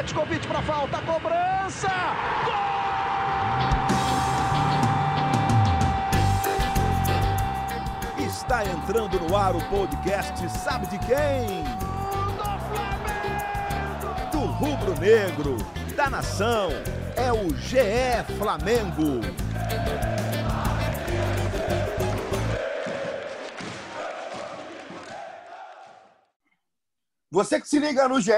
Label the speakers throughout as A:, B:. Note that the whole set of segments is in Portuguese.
A: Petkovic para falta, cobrança! Gol! Está entrando no ar o podcast Sabe de quem? Do rubro negro, da nação, é o GE Flamengo.
B: Você que se liga no GE,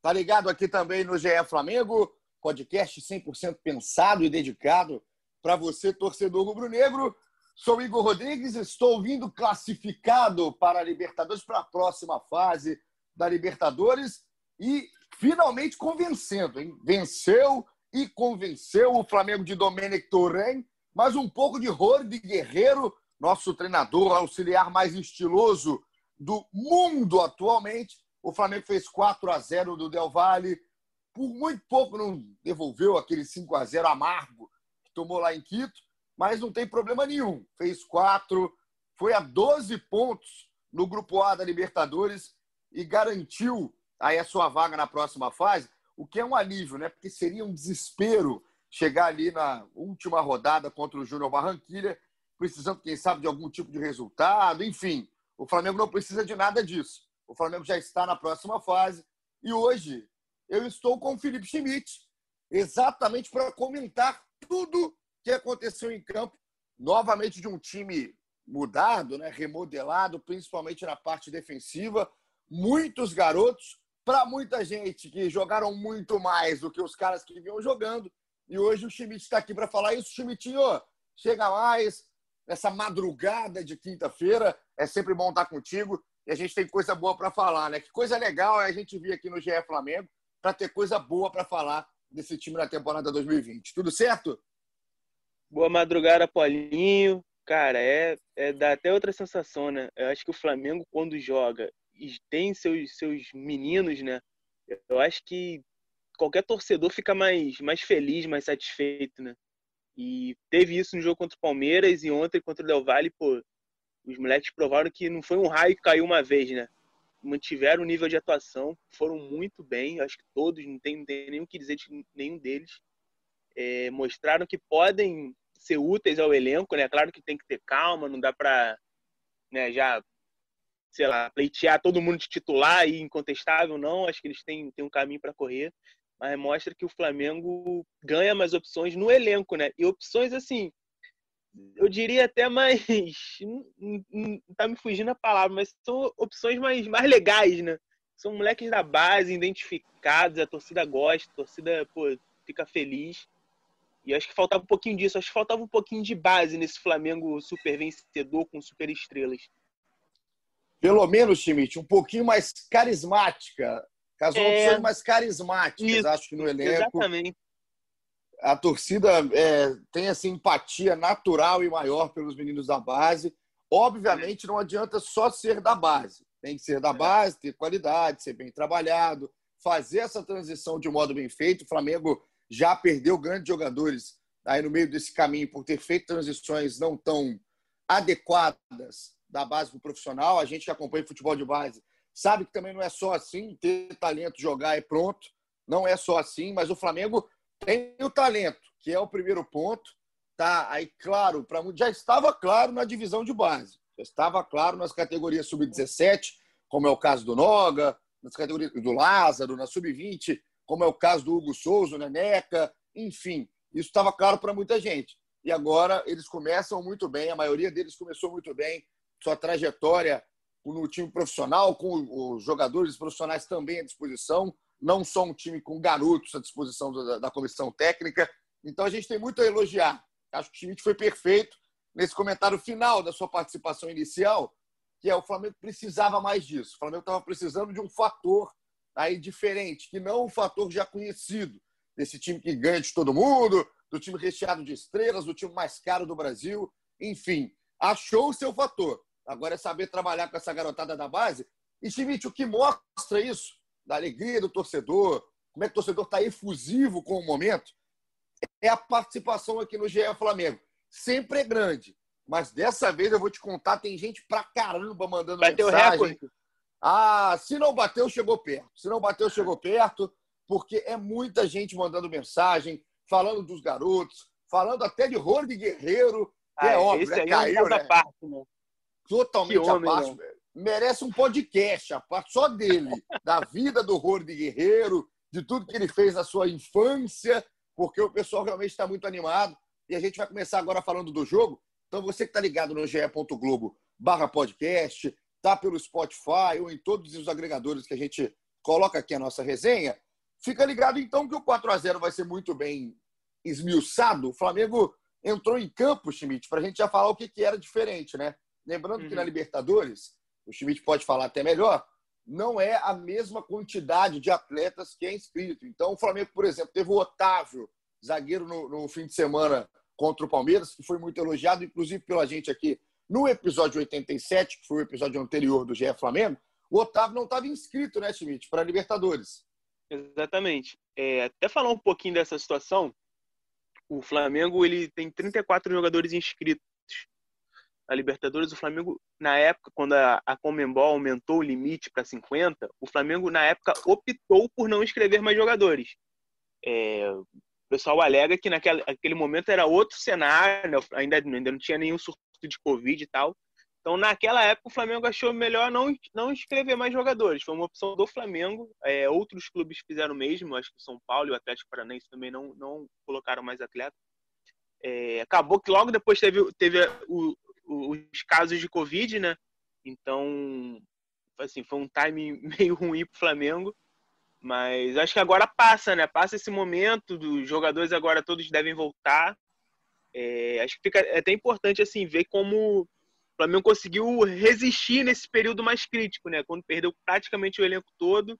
B: tá ligado aqui também no GE Flamengo, podcast 100% pensado e dedicado para você, torcedor rubro-negro. Sou Igor Rodrigues, estou vindo classificado para a Libertadores, para a próxima fase da Libertadores e finalmente convencendo, hein? Venceu e convenceu o Flamengo de Domenic Torren, mas um pouco de Rode Guerreiro, nosso treinador auxiliar mais estiloso do mundo atualmente, o Flamengo fez 4 a 0 do Del Valle. Por muito pouco não devolveu aquele 5 a 0 amargo que tomou lá em Quito, mas não tem problema nenhum. Fez 4, foi a 12 pontos no grupo A da Libertadores e garantiu aí a sua vaga na próxima fase, o que é um alívio, né? Porque seria um desespero chegar ali na última rodada contra o Júnior Barranquilha, precisando, quem sabe, de algum tipo de resultado, enfim. O Flamengo não precisa de nada disso. O Flamengo já está na próxima fase. E hoje eu estou com o Felipe Schmidt, exatamente para comentar tudo que aconteceu em campo, novamente de um time mudado, né, remodelado, principalmente na parte defensiva. Muitos garotos, para muita gente que jogaram muito mais do que os caras que vinham jogando. E hoje o Schmidt está aqui para falar isso. Schmidtinho, chega mais nessa madrugada de quinta-feira. É sempre bom estar contigo e a gente tem coisa boa para falar, né? Que coisa legal é a gente vir aqui no GE Flamengo para ter coisa boa para falar desse time na temporada 2020. Tudo certo?
C: Boa madrugada, Paulinho. Cara, é, é dá até outra sensação, né? Eu acho que o Flamengo, quando joga e tem seus, seus meninos, né? Eu acho que qualquer torcedor fica mais, mais feliz, mais satisfeito, né? E teve isso no jogo contra o Palmeiras e ontem contra o Del Valle, pô, os moleques provaram que não foi um raio que caiu uma vez, né? Mantiveram o nível de atuação, foram muito bem, acho que todos, não tem, não tem o que dizer de nenhum deles. É, mostraram que podem ser úteis ao elenco, né? Claro que tem que ter calma, não dá para né, já, sei lá, pleitear todo mundo de titular e incontestável, não. Acho que eles têm, têm um caminho para correr, mas mostra que o Flamengo ganha mais opções no elenco, né? E opções, assim, eu diria até mais. Tá me fugindo a palavra, mas são opções mais, mais legais, né? São moleques da base, identificados, a torcida gosta, a torcida pô, fica feliz. E acho que faltava um pouquinho disso, acho que faltava um pouquinho de base nesse Flamengo super vencedor com super estrelas.
B: Pelo menos, Schmidt, um pouquinho mais carismática. As é... opções mais carismáticas, Isso, acho que no elenco.
C: Exatamente
B: a torcida é, tem essa empatia natural e maior pelos meninos da base. Obviamente, não adianta só ser da base. Tem que ser da base, ter qualidade, ser bem trabalhado, fazer essa transição de um modo bem feito. O Flamengo já perdeu grandes jogadores aí no meio desse caminho por ter feito transições não tão adequadas da base para o profissional. A gente que acompanha futebol de base sabe que também não é só assim, ter talento, jogar e pronto. Não é só assim, mas o Flamengo tem o talento, que é o primeiro ponto. Tá aí claro, para já estava claro na divisão de base. Já estava claro nas categorias sub-17, como é o caso do Noga, nas categorias do Lázaro, na sub-20, como é o caso do Hugo Souza, Neneca, enfim, isso estava claro para muita gente. E agora eles começam muito bem, a maioria deles começou muito bem, sua trajetória no time profissional, com os jogadores profissionais também à disposição não só um time com garotos à disposição da, da comissão técnica. Então a gente tem muito a elogiar. Acho que o Schmidt foi perfeito nesse comentário final da sua participação inicial, que é o Flamengo precisava mais disso. O Flamengo estava precisando de um fator aí diferente, que não um fator já conhecido desse time que ganha de todo mundo, do time recheado de estrelas, do time mais caro do Brasil, enfim, achou o seu fator. Agora é saber trabalhar com essa garotada da base. E, Schmidt, o que mostra isso da alegria do torcedor, como é que o torcedor está efusivo com o momento, é a participação aqui no GE Flamengo. Sempre é grande, mas dessa vez eu vou te contar, tem gente pra caramba mandando
C: Bateu
B: mensagem.
C: Recorde.
B: Ah, se não bateu, chegou perto. Se não bateu, chegou perto. porque é muita gente mandando mensagem, falando dos garotos, falando até de Rony Guerreiro, que é ah, é óbvio,
C: né? Caiu, é né? parte, né?
B: Totalmente homem, a parte. Né? Merece um podcast, a parte só dele, da vida do Rony Guerreiro, de tudo que ele fez na sua infância, porque o pessoal realmente está muito animado. E a gente vai começar agora falando do jogo. Então, você que está ligado no ge.globo barra podcast, tá pelo Spotify ou em todos os agregadores que a gente coloca aqui a nossa resenha, fica ligado então que o 4 a 0 vai ser muito bem esmiuçado. O Flamengo entrou em campo, Schmidt, para a gente já falar o que, que era diferente, né? Lembrando uhum. que na uhum. Libertadores, o Schmidt pode falar até melhor, não é a mesma quantidade de atletas que é inscrito. Então, o Flamengo, por exemplo, teve o Otávio, zagueiro no, no fim de semana contra o Palmeiras, que foi muito elogiado, inclusive pela gente aqui no episódio 87, que foi o episódio anterior do GE Flamengo. O Otávio não estava inscrito, né, Schmidt, para a Libertadores.
C: Exatamente. É, até falar um pouquinho dessa situação, o Flamengo ele tem 34 jogadores inscritos a Libertadores, o Flamengo, na época, quando a, a Comembol aumentou o limite para 50, o Flamengo, na época, optou por não inscrever mais jogadores. É, o pessoal alega que naquele momento era outro cenário, né? ainda, ainda não tinha nenhum surto de Covid e tal. Então, naquela época, o Flamengo achou melhor não, não inscrever mais jogadores. Foi uma opção do Flamengo. É, outros clubes fizeram o mesmo, acho que o São Paulo e o Atlético Paranaense também não, não colocaram mais atletas. É, acabou que logo depois teve, teve o, os casos de Covid, né? Então, assim, foi um time meio ruim pro Flamengo. Mas acho que agora passa, né? Passa esse momento, dos jogadores agora todos devem voltar. É, acho que fica é até importante assim ver como o Flamengo conseguiu resistir nesse período mais crítico, né? Quando perdeu praticamente o elenco todo.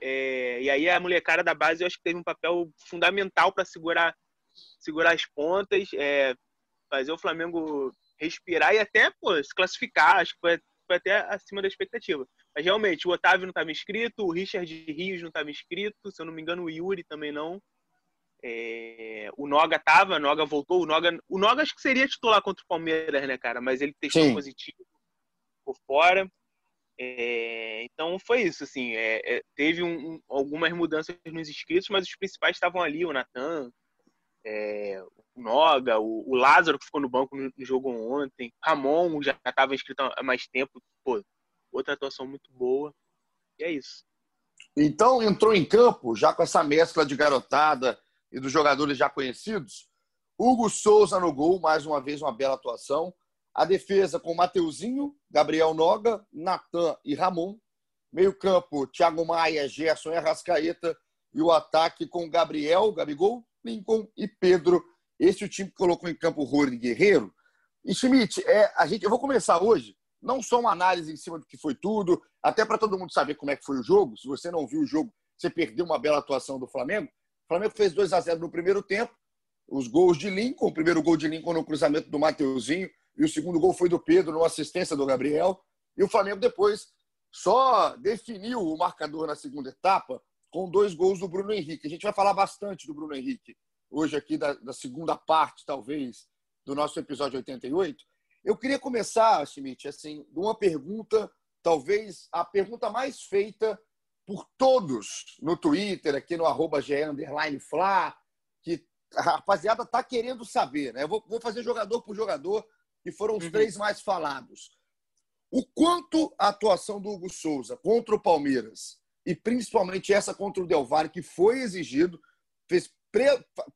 C: É, e aí a molecada da base eu acho que teve um papel fundamental para segurar, segurar as pontas, é, fazer o Flamengo respirar e até pô, se classificar. Acho que foi, foi até acima da expectativa. Mas realmente, o Otávio não estava inscrito, o Richard Rios não estava inscrito, se eu não me engano, o Yuri também não. É, o Noga tava, o Noga voltou, o Noga, o Noga acho que seria titular contra o Palmeiras, né, cara? Mas ele testou Sim. positivo por fora. É, então foi isso, assim, é, é teve um, algumas mudanças nos inscritos, mas os principais estavam ali, o Natan, é, o Noga, o, o, Lázaro que ficou no banco no, no jogo ontem, Ramon já estava inscrito há mais tempo, pô, outra atuação muito boa. E é isso.
B: Então entrou em campo, já com essa mescla de garotada e dos jogadores já conhecidos, Hugo Souza no gol, mais uma vez uma bela atuação. A defesa com Mateuzinho, Gabriel Noga, Natan e Ramon. Meio campo, Thiago Maia, Gerson e Arrascaeta. E o ataque com Gabriel, Gabigol, Lincoln e Pedro. Esse é o time que colocou em campo Rony Guerreiro. E Schmidt, é, a gente, eu vou começar hoje, não só uma análise em cima do que foi tudo, até para todo mundo saber como é que foi o jogo. Se você não viu o jogo, você perdeu uma bela atuação do Flamengo. O Flamengo fez 2 a 0 no primeiro tempo. Os gols de Lincoln, o primeiro gol de Lincoln no cruzamento do Mateuzinho, e o segundo gol foi do Pedro, numa assistência do Gabriel. E o Flamengo depois só definiu o marcador na segunda etapa com dois gols do Bruno Henrique. A gente vai falar bastante do Bruno Henrique hoje aqui da, da segunda parte, talvez, do nosso episódio 88. Eu queria começar, Schmidt, assim, de uma pergunta, talvez a pergunta mais feita por todos no Twitter, aqui no arroba Fla, que a rapaziada está querendo saber. Né? Eu vou, vou, fazer jogador por jogador, que foram os uhum. três mais falados. O quanto a atuação do Hugo Souza contra o Palmeiras e principalmente essa contra o Del Valle, que foi exigido, fez pre...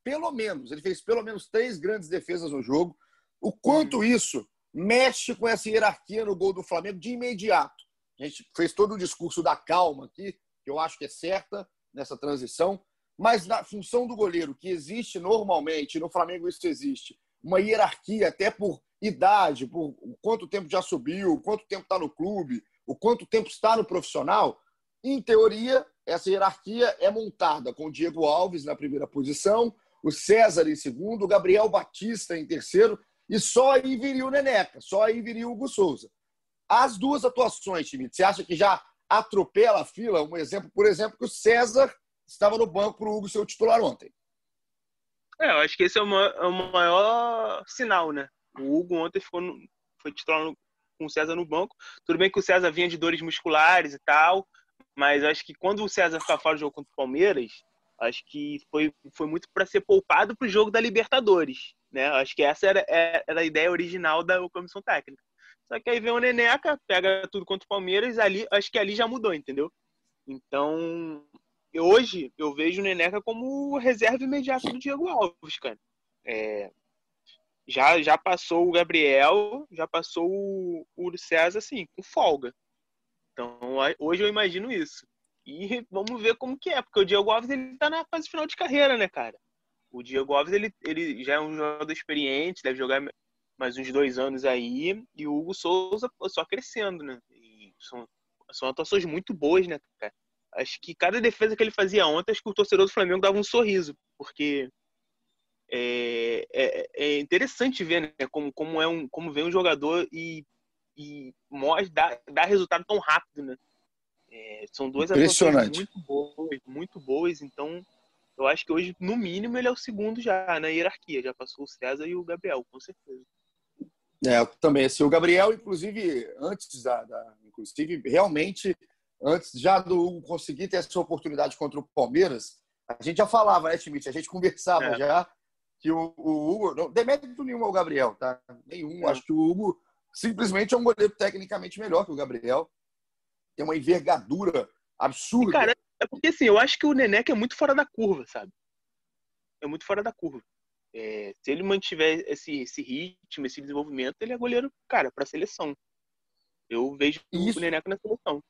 B: pelo menos, ele fez pelo menos três grandes defesas no jogo. O quanto uhum. isso mexe com essa hierarquia no gol do Flamengo de imediato. A gente fez todo o discurso da calma aqui, que eu acho que é certa nessa transição, mas na função do goleiro, que existe normalmente, no Flamengo isso existe, uma hierarquia até por idade, por quanto tempo já subiu, quanto tempo está no clube, o quanto tempo está no profissional, em teoria, essa hierarquia é montada com o Diego Alves na primeira posição, o César em segundo, o Gabriel Batista em terceiro, e só aí viria o Neneca, só aí viria o Hugo Souza. As duas atuações, time, você acha que já atropela a fila? Um exemplo, por exemplo, que o César estava no banco para o Hugo ser o titular ontem.
C: É, eu acho que esse é o maior, é o maior sinal, né? O Hugo ontem ficou no, foi titular no, com o César no banco. Tudo bem que o César vinha de dores musculares e tal, mas acho que quando o César ficar fora do jogo contra o Palmeiras, acho que foi, foi muito para ser poupado para o jogo da Libertadores, né? Acho que essa era, era a ideia original da comissão técnica. Só que aí vem o Neneca, pega tudo contra o Palmeiras, ali, acho que ali já mudou, entendeu? Então, hoje eu vejo o Neneca como reserva imediata do Diego Alves, cara. É, já, já passou o Gabriel, já passou o, o César, assim, com folga. Então, hoje eu imagino isso. E vamos ver como que é, porque o Diego Alves ele tá na fase final de carreira, né, cara? O Diego Alves ele, ele já é um jogador experiente, deve jogar mais uns dois anos aí, e o Hugo Souza só crescendo, né? E são, são atuações muito boas, né, cara? Acho que cada defesa que ele fazia ontem, acho que o torcedor do Flamengo dava um sorriso, porque é, é, é interessante ver né, como, como, é um, como vem um jogador e, e mostra, dá, dá resultado tão rápido, né? É, são duas atuações muito boas, muito boas, então eu acho que hoje, no mínimo, ele é o segundo já na hierarquia. Já passou o César e o Gabriel, com certeza.
B: É, também. Assim, o Gabriel, inclusive, antes da, da, Inclusive, realmente, antes já do Hugo conseguir ter essa oportunidade contra o Palmeiras, a gente já falava, né, Schmidt? A gente conversava é. já que o, o Hugo. Não, demérito nenhum ao Gabriel, tá? Nenhum. É. Acho que o Hugo simplesmente é um goleiro tecnicamente melhor que o Gabriel. Tem uma envergadura absurda. E,
C: cara, é porque assim, eu acho que o Neneca é muito fora da curva, sabe? É muito fora da curva. É, se ele mantiver esse, esse ritmo, esse desenvolvimento, ele é goleiro, cara, para seleção. Eu vejo isso, o Neneca na seleção.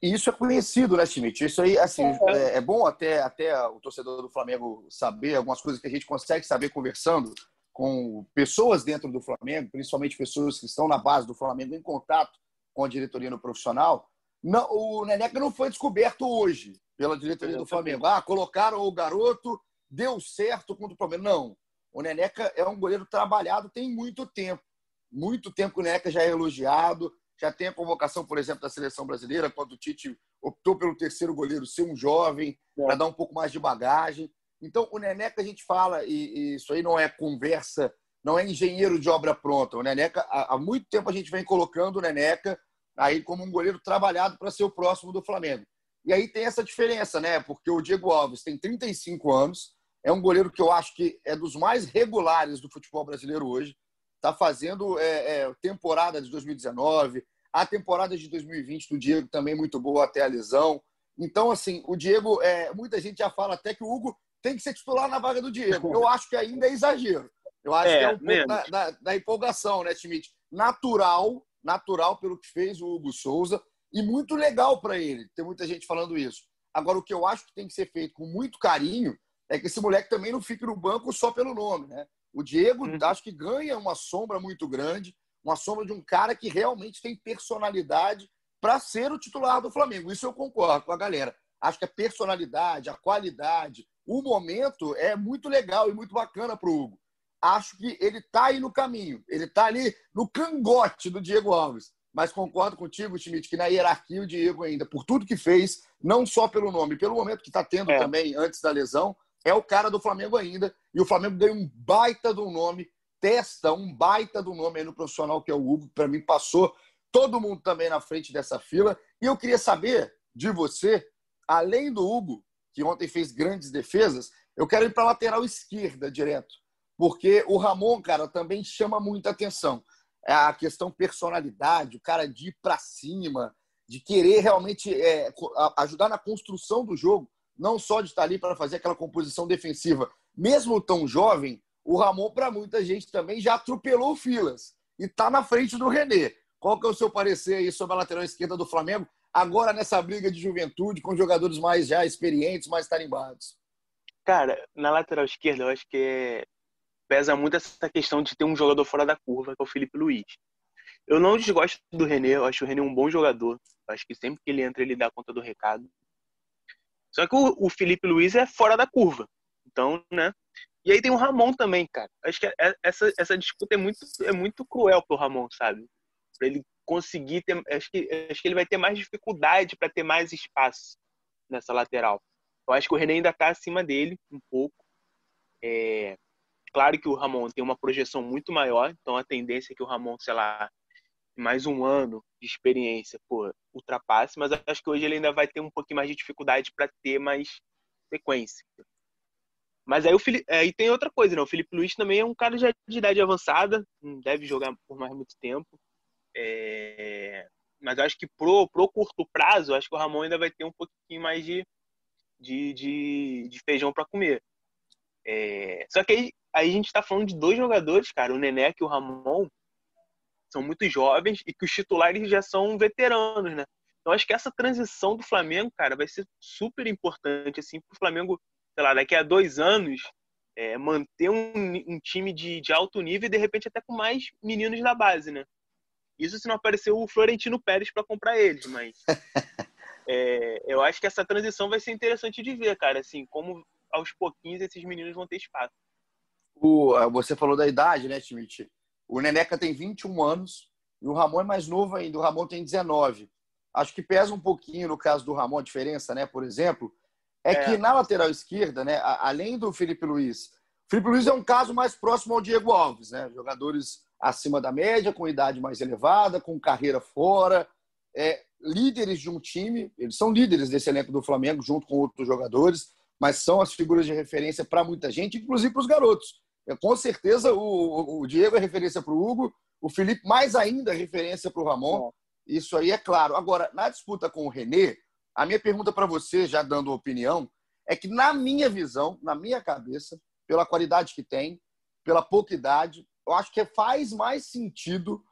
B: E isso é conhecido, né, Schmidt? Isso aí, assim, é. é, é bom até, até o torcedor do Flamengo saber algumas coisas que a gente consegue saber conversando com pessoas dentro do Flamengo, principalmente pessoas que estão na base do Flamengo em contato com a diretoria no profissional. Não, o Neneca não foi descoberto hoje pela diretoria do Flamengo. Ah, colocaram o garoto deu certo contra o Palmeiras. Não. O Neneca é um goleiro trabalhado tem muito tempo. Muito tempo que o Neneca já é elogiado, já tem a convocação, por exemplo, da seleção brasileira, quando o Tite optou pelo terceiro goleiro ser um jovem, é. para dar um pouco mais de bagagem. Então, o Neneca a gente fala, e, e, isso aí não é conversa, não é engenheiro de obra pronta. O Neneca, há, há muito tempo a gente vem colocando o Neneca aí como um goleiro trabalhado para ser o próximo do Flamengo. E aí tem essa diferença, né? Porque o Diego Alves tem 35 anos, é um goleiro que eu acho que é dos mais regulares do futebol brasileiro hoje. Está fazendo é, é, temporada de 2019, a temporada de 2020 do Diego também muito boa até a lesão. Então, assim, o Diego, é, muita gente já fala até que o Hugo tem que ser titular na vaga do Diego. Eu acho que ainda é exagero. Eu acho é, que é um pouco empolgação, né, Schmidt? Natural, natural pelo que fez o Hugo Souza e muito legal para ele. Tem muita gente falando isso. Agora, o que eu acho que tem que ser feito com muito carinho é que esse moleque também não fique no banco só pelo nome, né? O Diego, uhum. acho que ganha uma sombra muito grande, uma sombra de um cara que realmente tem personalidade para ser o titular do Flamengo. Isso eu concordo com a galera. Acho que a personalidade, a qualidade, o momento é muito legal e muito bacana para o Hugo. Acho que ele está aí no caminho. Ele está ali no cangote do Diego Alves. Mas concordo contigo, Schmidt, que na hierarquia o Diego ainda, por tudo que fez, não só pelo nome, pelo momento que está tendo é. também antes da lesão, é o cara do Flamengo ainda. E o Flamengo ganha um baita do nome, testa um baita do nome aí no profissional que é o Hugo. Para mim, passou todo mundo também na frente dessa fila. E eu queria saber de você, além do Hugo, que ontem fez grandes defesas, eu quero ir para a lateral esquerda direto. Porque o Ramon, cara, também chama muita atenção. É a questão personalidade, o cara de ir para cima, de querer realmente é, ajudar na construção do jogo não só de estar ali para fazer aquela composição defensiva. Mesmo tão jovem, o Ramon, para muita gente também, já atropelou filas e está na frente do René. Qual que é o seu parecer aí sobre a lateral esquerda do Flamengo, agora nessa briga de juventude, com jogadores mais já experientes, mais tarimbados?
C: Cara, na lateral esquerda, eu acho que é... pesa muito essa questão de ter um jogador fora da curva, que é o Felipe Luiz. Eu não desgosto do René, eu acho o René um bom jogador. Eu acho que sempre que ele entra, ele dá conta do recado. Só que o, Felipe Luiz é fora da curva. Então, né? E aí tem o Ramon também, cara. Acho que é, essa, essa disputa é muito, é muito cruel pro Ramon, sabe? Pra ele conseguir ter. Acho que, acho que ele vai ter mais dificuldade para ter mais espaço nessa lateral. Eu acho que o René ainda tá acima dele um pouco. É, claro que o Ramon tem uma projeção muito maior, então a tendência é que o Ramon, sei lá, mais um ano de experiência, pô, ultrapasse, mas acho que hoje ele ainda vai ter um pouquinho mais de dificuldade para ter mais sequência. Mas aí o Felipe, aí tem outra coisa, né? O Felipe Luiz também é um cara já de idade avançada, não deve jogar por mais muito tempo. É... Mas acho que pro, pro curto prazo, acho que o Ramon ainda vai ter um pouquinho mais de, de, de, de feijão para comer. É... Só que aí, aí a gente está falando de dois jogadores, cara, o Nené e o Ramon, são muito jovens e que os titulares já são veteranos, né? Então acho que essa transição do Flamengo, cara, vai ser super importante, assim, para o Flamengo sei lá, daqui a dois anos, é, manter um, um time de, de, alto nível e de repente até com mais meninos da base, né? Isso se não aparecer o Florentino Pérez para comprar eles, mas é, eu acho que essa transição vai ser interessante de ver, cara, assim, como aos pouquinhos esses meninos vão ter espaço.
B: O, você falou da idade, né, Schmidt? O Neneca tem 21 anos e o Ramon é mais novo ainda, o Ramon tem 19. Acho que pesa um pouquinho no caso do Ramon a diferença, né? Por exemplo, é, é, que na lateral esquerda, né, além do Felipe Luiz, o Felipe Luiz é um caso mais próximo ao Diego Alves, né? Jogadores acima da média, com idade mais elevada, com carreira fora, é, líderes de um time. Eles são líderes desse elenco do Flamengo, junto com outros jogadores, mas são as figuras de referência para muita gente, inclusive para os garotos. É, com certeza o, o Diego é referência para o Hugo, o Felipe mais ainda é referência para o Ramon. Isso aí é claro. Agora, na disputa com o René, a minha pergunta para você, já dando opinião, é que, na minha visão, na minha cabeça, pela qualidade que tem, pela pouca idade, eu acho que faz mais sentido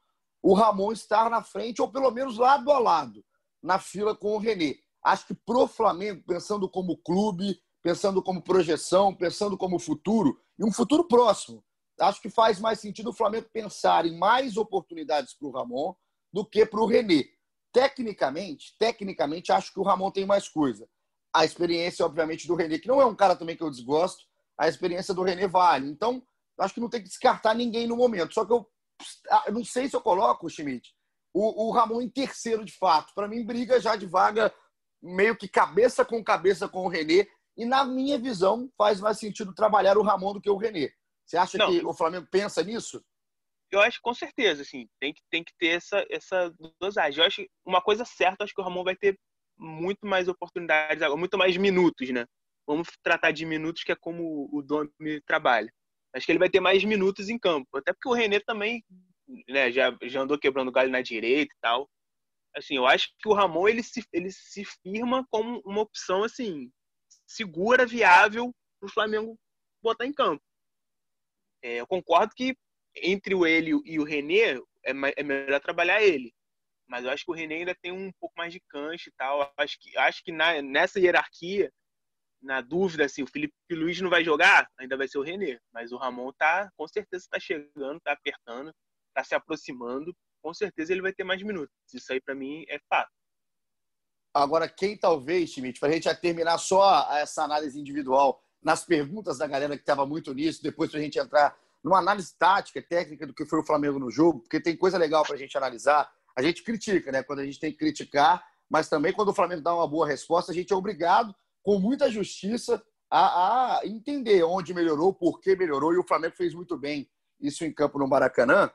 B: o Ramon estar na frente, ou pelo menos lado a lado, na fila com o René. Acho que pro Flamengo, pensando como clube, pensando como projeção, pensando como futuro, e um futuro próximo, acho que faz mais sentido o Flamengo pensar em mais oportunidades para o Ramon do que para o René. Tecnicamente, tecnicamente, acho que o Ramon tem mais coisa. A experiência, obviamente, do René, que não é um cara também que eu desgosto, a experiência do René vale. Então, acho que não tem que descartar ninguém no momento. Só que eu, ah, eu não sei se eu coloco, Schmidt, o, o Ramon em terceiro de fato. Para mim, briga já de vaga meio que cabeça com cabeça com o René. E, na minha visão, faz mais sentido trabalhar o Ramon do que o René. Você acha não. que o Flamengo pensa nisso?
C: eu acho com certeza, assim, tem que, tem que ter essa, essa dosagem. Eu acho uma coisa certa, acho que o Ramon vai ter muito mais oportunidades agora, muito mais minutos, né? Vamos tratar de minutos, que é como o Domi trabalha. Acho que ele vai ter mais minutos em campo. Até porque o René também né, já, já andou quebrando galho na direita e tal. Assim, eu acho que o Ramon ele se, ele se firma como uma opção assim segura, viável para o Flamengo botar em campo. É, eu concordo que entre o ele e o René, é, é melhor trabalhar ele. Mas eu acho que o René ainda tem um pouco mais de cancha e tal. Acho que, acho que na, nessa hierarquia, na dúvida, assim, o Felipe Luiz não vai jogar, ainda vai ser o René. Mas o Ramon tá, com certeza, está chegando, está apertando, está se aproximando. Com certeza ele vai ter mais minutos. Isso aí, para mim, é fato.
B: Agora, quem talvez, Schmidt, para a gente já terminar só essa análise individual, nas perguntas da galera que estava muito nisso, depois para a gente entrar numa análise tática, técnica do que foi o Flamengo no jogo, porque tem coisa legal para a gente analisar. A gente critica, né? Quando a gente tem que criticar, mas também quando o Flamengo dá uma boa resposta, a gente é obrigado, com muita justiça, a, a entender onde melhorou, por que melhorou, e o Flamengo fez muito bem isso em campo no Maracanã.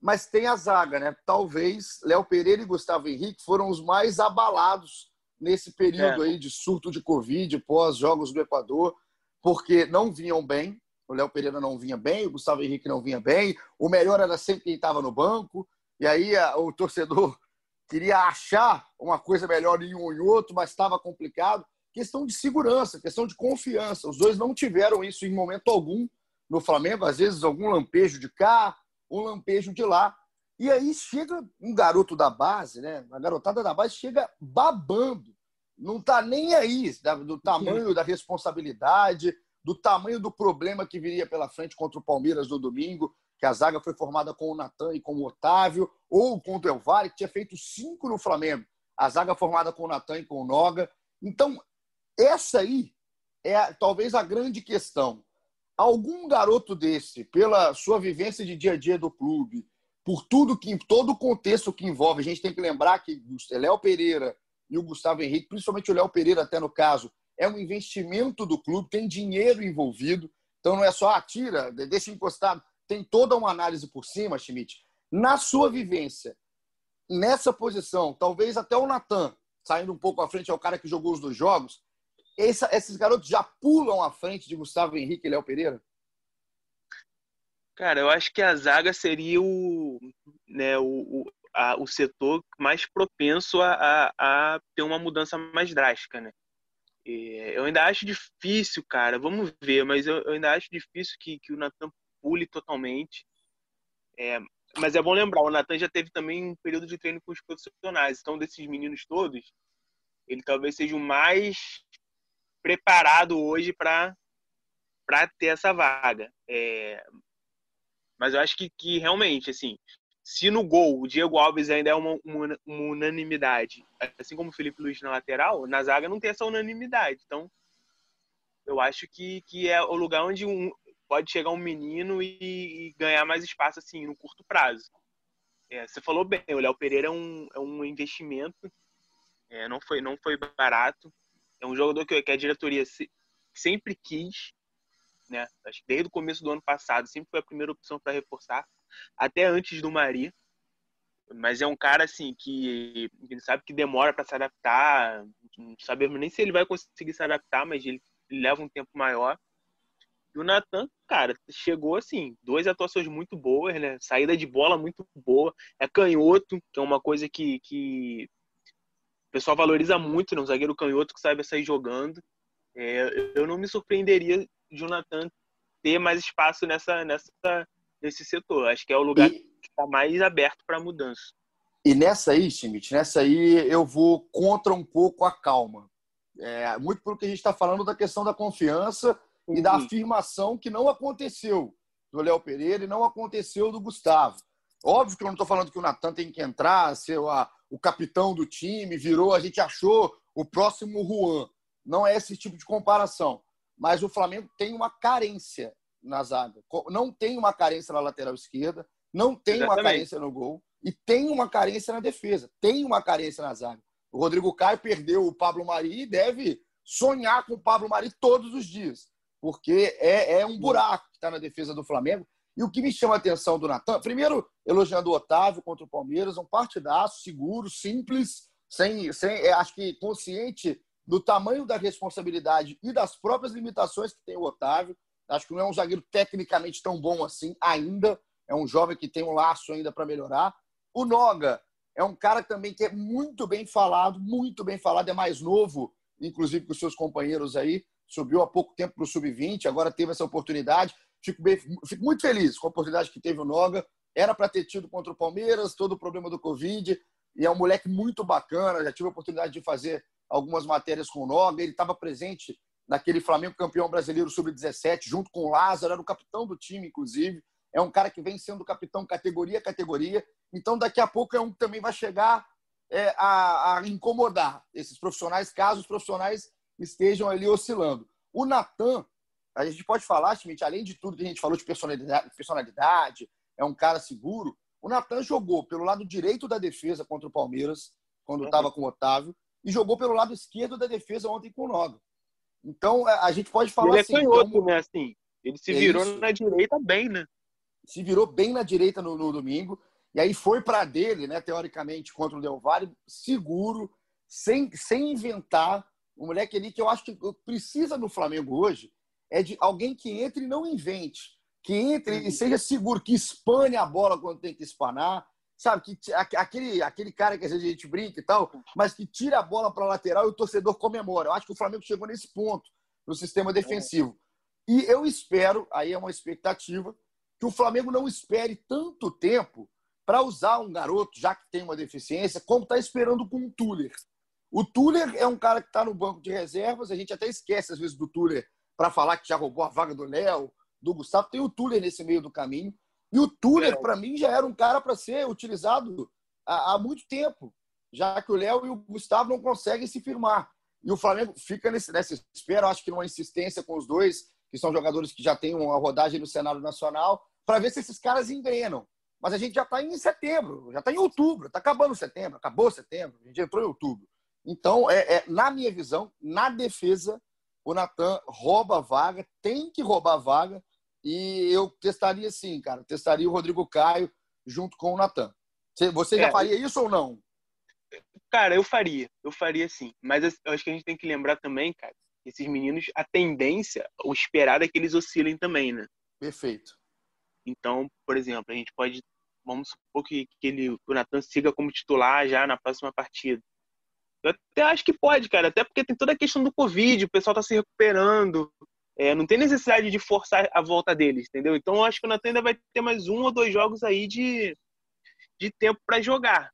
B: Mas tem a zaga, né? Talvez Léo Pereira e Gustavo Henrique foram os mais abalados nesse período é. aí de surto de Covid, pós-jogos do Equador, porque não vinham bem, o Léo Pereira não vinha bem, o Gustavo Henrique não vinha bem, o melhor era sempre quem estava no banco, e aí o torcedor queria achar uma coisa melhor em um ou em outro, mas estava complicado. Questão de segurança, questão de confiança. Os dois não tiveram isso em momento algum no Flamengo, às vezes algum lampejo de cá, um lampejo de lá. E aí chega um garoto da base, né? A garotada da base chega babando. Não tá nem aí do tamanho da responsabilidade, do tamanho do problema que viria pela frente contra o Palmeiras no domingo, que a zaga foi formada com o Natan e com o Otávio, ou contra o Elvari, que tinha feito cinco no Flamengo. A zaga formada com o Natan e com o Noga. Então, essa aí é talvez a grande questão. Algum garoto desse, pela sua vivência de dia a dia do clube, por tudo que todo o contexto que envolve, a gente tem que lembrar que Léo Pereira e o Gustavo Henrique, principalmente o Léo Pereira até no caso, é um investimento do clube, tem dinheiro envolvido. Então não é só, ah, tira, deixa encostado. Tem toda uma análise por cima, Schmidt. Na sua vivência, nessa posição, talvez até o Natan, saindo um pouco à frente, é o cara que jogou os dois jogos, essa, esses garotos já pulam à frente de Gustavo Henrique e Léo Pereira?
C: Cara, eu acho que a zaga seria o, né, o, o, a, o setor mais propenso a, a, a, ter uma mudança mais drástica, né? E eu ainda acho difícil, cara, vamos ver, mas eu, eu ainda acho difícil que, que o Natan pule totalmente. É, mas é bom lembrar, o Natan já teve também um período de treino com os profissionais, então desses meninos todos, ele talvez seja o mais preparado hoje para ter essa vaga. É, mas eu acho que, que realmente, assim, se no gol o Diego Alves ainda é uma, uma, uma, unanimidade, assim como o Felipe Luiz na lateral, na zaga não tem essa unanimidade. Então, eu acho que, que é o lugar onde um, pode chegar um menino e, e ganhar mais espaço, assim, no curto prazo. É, você falou bem, o Léo Pereira é um, é um investimento, é, não, foi, não foi barato. É um jogador que, que a diretoria se, sempre quis, né? Acho que desde o começo do ano passado sempre foi a primeira opção para reforçar, até antes do Mari. Mas é um cara assim que ele sabe que demora para se adaptar. Não sabemos nem se ele vai conseguir se adaptar, mas ele, ele leva um tempo maior. E o Natan, cara, chegou assim, duas atuações muito boas, né? Saída de bola muito boa. É canhoto, que é uma coisa que, que pessoal valoriza muito, né? Um zagueiro canhoto que sabe sair jogando. É, eu não me surpreenderia Jonathan ter mais espaço nessa, nessa, nesse setor. Acho que é o lugar e... que está mais aberto para mudança.
B: E nessa aí, Schmidt, nessa aí eu vou contra um pouco a calma. É, muito pelo que a gente está falando da questão da confiança uhum. e da afirmação que não aconteceu do Léo Pereira e não aconteceu do Gustavo. Óbvio que eu não estou falando que o Natan tem que entrar, ser a, o capitão do time, virou, a gente achou o próximo Juan. Não é esse tipo de comparação mas o Flamengo tem uma carência na zaga. Não tem uma carência na lateral esquerda, não tem Exatamente. uma carência no gol e tem uma carência na defesa, tem uma carência na zaga. O Rodrigo Caio perdeu o Pablo Mari e deve sonhar com o Pablo Mari todos os dias, porque é, é um buraco que está na defesa do Flamengo. E o que me chama a atenção do Natan, primeiro, elogiando o Otávio contra o Palmeiras, um partidaço seguro, simples, sem, sem é, acho que consciente do tamanho da responsabilidade e das próprias limitações que tem o Otávio. Acho que não é um zagueiro tecnicamente tão bom assim ainda. É um jovem que tem um laço ainda para melhorar. O Noga é um cara também que é muito bem falado, muito bem falado, é mais novo, inclusive com seus companheiros aí. Subiu há pouco tempo para o Sub-20, agora teve essa oportunidade. Fico, bem, fico muito feliz com a oportunidade que teve o Noga. Era para ter tido contra o Palmeiras, todo o problema do Covid. E é um moleque muito bacana. Já tive a oportunidade de fazer algumas matérias com o Noga. Ele estava presente naquele Flamengo campeão brasileiro sub-17, junto com o Lázaro, era o capitão do time, inclusive. É um cara que vem sendo capitão categoria a categoria. Então, daqui a pouco é um que também vai chegar é, a, a, incomodar esses profissionais, caso os profissionais estejam ali oscilando. O Natan, a gente pode falar, Schmidt, além de tudo que a gente falou de personalidade, personalidade é um cara seguro. O Natan jogou pelo lado direito da defesa contra o Palmeiras, quando estava uhum. com o Otávio e jogou pelo lado esquerdo da defesa ontem com o Noga. Então, é, a gente pode falar
C: ele
B: assim...
C: Ele é canhoto, como... né? Assim, ele se é virou isso. na direita bem, né?
B: Se virou bem na direita no, no domingo. E aí foi para dele, né, teoricamente, contra o Del Valle, seguro, sem, sem inventar. Um moleque ali que eu acho que precisa no Flamengo hoje é de alguém que entre e não invente. Que entre e seja seguro, que espane a bola quando tem que espanar, sabe? Que, aquele, aquele cara que às vezes a gente brinca e tal, mas que tira a bola para a lateral e o torcedor comemora. Eu acho que o Flamengo chegou nesse ponto no sistema defensivo. E eu espero, aí é uma expectativa, que o Flamengo não espere tanto tempo para usar um garoto, já que tem uma deficiência, como está esperando com o Tuller. O Tuller é um cara que está no banco de reservas, a gente até esquece às vezes do Tuller para falar que já roubou a vaga do Léo, do Gustavo. Tem o Tuller nesse meio do caminho. E o Tuller, é. para mim, já era um cara para ser utilizado há, há, muito tempo, já que o Léo e o Gustavo não conseguem se firmar. E o Flamengo fica nesse, nessa espera, acho que numa insistência com os dois, que são jogadores que já têm uma rodagem no cenário nacional, para ver se esses caras engrenam. Mas a gente já está em setembro, já está em outubro, está acabando setembro, acabou setembro, a gente entrou em outubro. Então, é, é, na minha visão, na defesa, o Natan rouba a vaga, tem que roubar a vaga, e eu testaria sim, cara. Testaria o Rodrigo Caio junto com o Natan. Você já é, faria isso ou não?
C: Cara, eu faria. Eu faria sim. Mas eu acho que a gente tem que lembrar também, cara, esses meninos, a tendência, o esperado é que eles oscilem também, né?
B: Perfeito.
C: Então, por exemplo, a gente pode, vamos supor que, que ele, o Natan siga como titular já na próxima partida. Eu até acho que pode, cara, até porque tem toda a questão do Covid, o pessoal tá se recuperando, é, não tem necessidade de forçar a volta deles, entendeu? Então eu acho que o Natan ainda vai ter mais um ou dois jogos aí de, de tempo para jogar.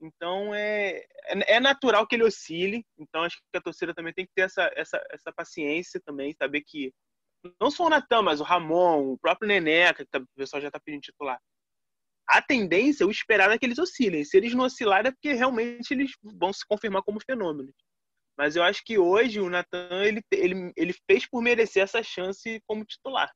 C: Então é, é, é natural que ele oscile. Então acho que a torcida também tem que ter essa, essa, essa paciência também, saber que não só o Natan, mas o Ramon, o próprio Neneca, que tá, o pessoal já está pedindo titular. A tendência, o esperado é que eles oscilem. Se eles não oscilarem, é porque realmente eles vão se confirmar como fenômenos. Mas eu acho que hoje o Natan ele, ele, ele fez por merecer essa chance como titular.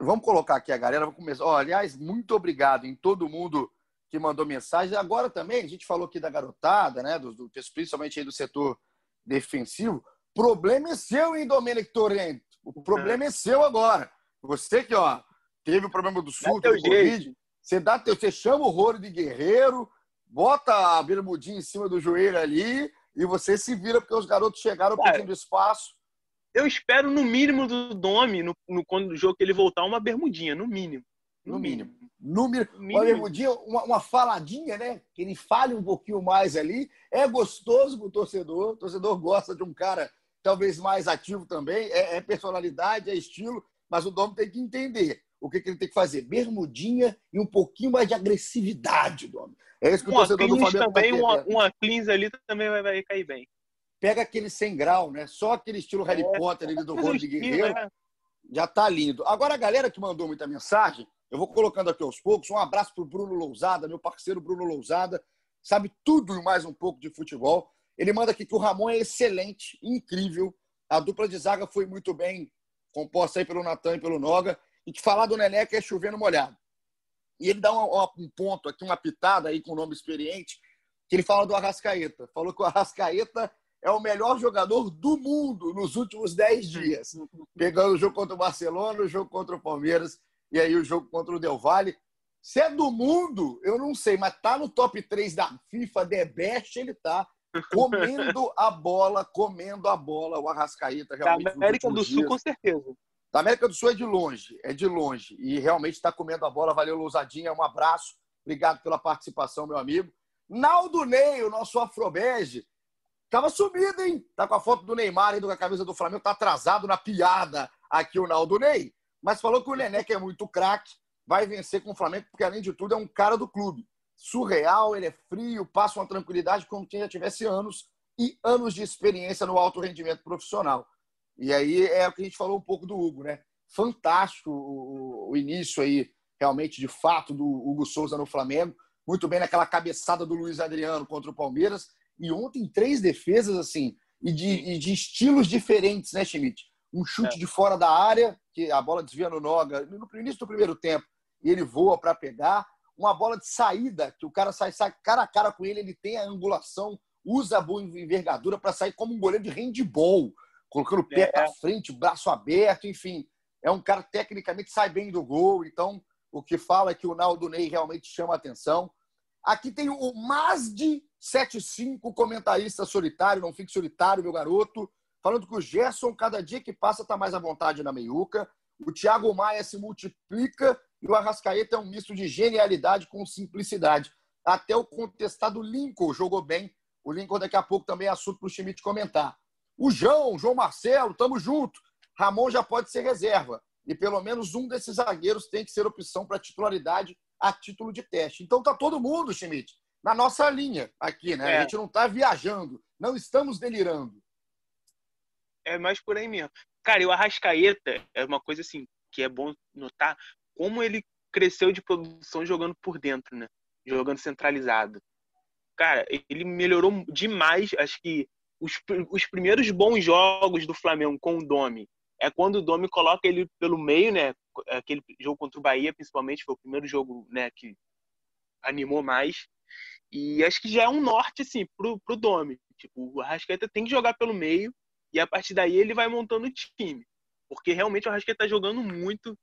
B: Vamos colocar aqui a galera, vamos começar. Oh, aliás, muito obrigado em todo mundo que mandou mensagem. Agora também, a gente falou aqui da garotada, né? Do, do principalmente aí do setor defensivo. Problema é seu, hein, Domenic Torrento? O problema é. é seu agora. Você que, ó, teve o problema do surto, do Covid, você, dá você chama o rolo de guerreiro, bota a bermudinha em cima do joelho ali e você se vira porque os garotos chegaram Cara, pedindo espaço.
C: Eu espero, no mínimo, do Domi, no, no, quando o jogo que ele voltar, uma bermudinha, no mínimo.
B: No, no mínimo. mínimo. No mínimo. Uma bermudinha, uma, uma, faladinha, né? Que ele fale um pouquinho mais ali. É gostoso pro torcedor. O torcedor gosta de um cara talvez mais ativo também. É, é personalidade, é estilo. Mas o Domi tem que entender o que, que, ele tem que fazer. Bermudinha e um pouquinho mais de agressividade, Domi. É isso que
C: o torcedor do Flamengo também, uma, uma cleans ali também vai, vai, cair bem.
B: Pega aquele 100 grau, né? Só aquele estilo Harry é, Potter ali do Rony de Guerreiro. É. Já tá lindo. Agora, a galera que mandou muita mensagem, eu vou colocando aqui aos poucos. Um abraço pro Bruno Lousada, meu parceiro Bruno Lousada. Sabe tudo e mais um pouco de futebol. Ele manda aqui que o Ramon é excelente, incrível. A dupla de zaga foi muito bem composta aí pelo Natan e pelo Noga. E que falar do Neneca é chovendo molhado. E ele dá um, um ponto aqui, uma pitada aí com o nome experiente, que ele fala do Arrascaeta. Falou que o Arrascaeta é o melhor jogador do mundo nos últimos 10 dias. Pegando o jogo contra o Barcelona, o jogo contra o Palmeiras e aí o jogo contra o Del Valle. Se é do mundo, eu não sei, mas tá no top 3 da FIFA, The Best, ele tá comendo a bola, comendo a bola, o Arrascaeta realmente.
C: Da América do Sul, com certeza.
B: Da América do Sul é de longe, é de longe. E realmente está comendo a bola. Valeu, Lousadinha. Um abraço. Obrigado pela participação, meu amigo. Naldo Ney, o nosso afrobege, tava sumido, hein? Tá com a foto do Neymar indo com a camisa do Flamengo. Tá atrasado na piada aqui o Naldo Ney. Mas falou que o Neneca é muito craque, vai vencer com o Flamengo, porque além de tudo é um cara do clube. Surreal, ele é frio, passa uma tranquilidade como quem já tivesse anos e anos de experiência no alto rendimento profissional. E aí é o que a gente falou um pouco do Hugo, né? Fantástico o, o início aí, realmente, de fato, do Hugo Souza no Flamengo. Muito bem naquela cabeçada do Luiz Adriano contra o Palmeiras. E ontem, três defesas, assim, e de, e de estilos diferentes, né, Schmidt? Um chute é. de fora da área, que a bola desvia no Noga, no início do primeiro tempo, e ele voa para pegar. Uma bola de saída, que o cara sai, sai cara a cara com ele, ele tem a angulação, usa a boa envergadura para sair como um goleiro de handball colocando o pé é. para frente, braço aberto, enfim. É um cara tecnicamente sai bem do gol. Então, o que fala é que o Naldo Ney realmente chama atenção. Aqui tem o mais de 75 comentarista solitário, não fique solitário, meu garoto, falando que o Gerson, cada dia que passa, está mais à vontade na meiuca. O Thiago Maia se multiplica e o Arrascaeta é um misto de genialidade com simplicidade. Até o contestado Lincoln jogou bem. O Lincoln daqui a pouco também é assunto para o Schmidt comentar. O João, João Marcelo, tamo junto. Ramon já pode ser reserva. E pelo menos um desses zagueiros tem que ser opção para titularidade a título de teste. Então tá todo mundo, Schmidt, na nossa linha aqui, né? É. A gente não tá viajando, não estamos delirando.
C: É mais por aí mesmo. Cara, e o Arrascaeta é uma coisa assim que é bom notar como ele cresceu de produção jogando por dentro, né? Jogando centralizado. Cara, ele melhorou demais. Acho que os, os primeiros bons jogos do Flamengo com o Domi é quando o Domi coloca ele pelo meio, né? Aquele jogo contra o Bahia, principalmente, foi o primeiro jogo né, que animou mais. E acho que já é um norte, assim, pro, pro Domi. Tipo, o Arrascaeta tem que jogar pelo meio e a partir daí ele vai montando o time. Porque realmente o Arrascaeta tá jogando muito,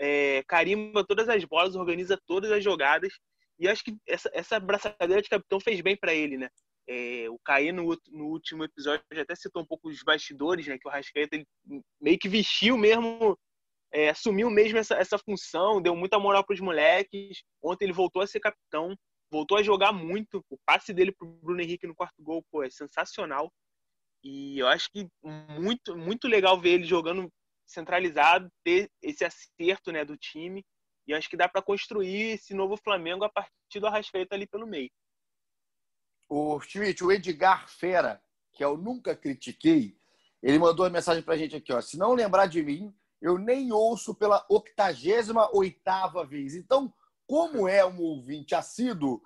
C: é, carimba todas as bolas, organiza todas as jogadas. E acho que essa, essa braçadeira de capitão fez bem para ele, né? É, o Caí no, no, último episódio até citou um pouco os bastidores, né? Que o Rascaeta ele meio que vestiu mesmo, é, assumiu mesmo essa, essa função, deu muita moral para os moleques. Ontem ele voltou a ser capitão, voltou a jogar muito. O passe dele pro Bruno Henrique no quarto gol, pô, é sensacional. E eu acho que muito, muito legal ver ele jogando centralizado, ter esse acerto né, do time. E acho que dá para construir esse novo Flamengo a partir do Arrascaeta ali pelo meio.
B: O Schmidt, o Edgar Fera, que eu nunca critiquei, ele mandou uma mensagem para a gente aqui, ó. Se não lembrar de mim, eu nem ouço pela 88 vez. Então, como é um ouvinte assíduo,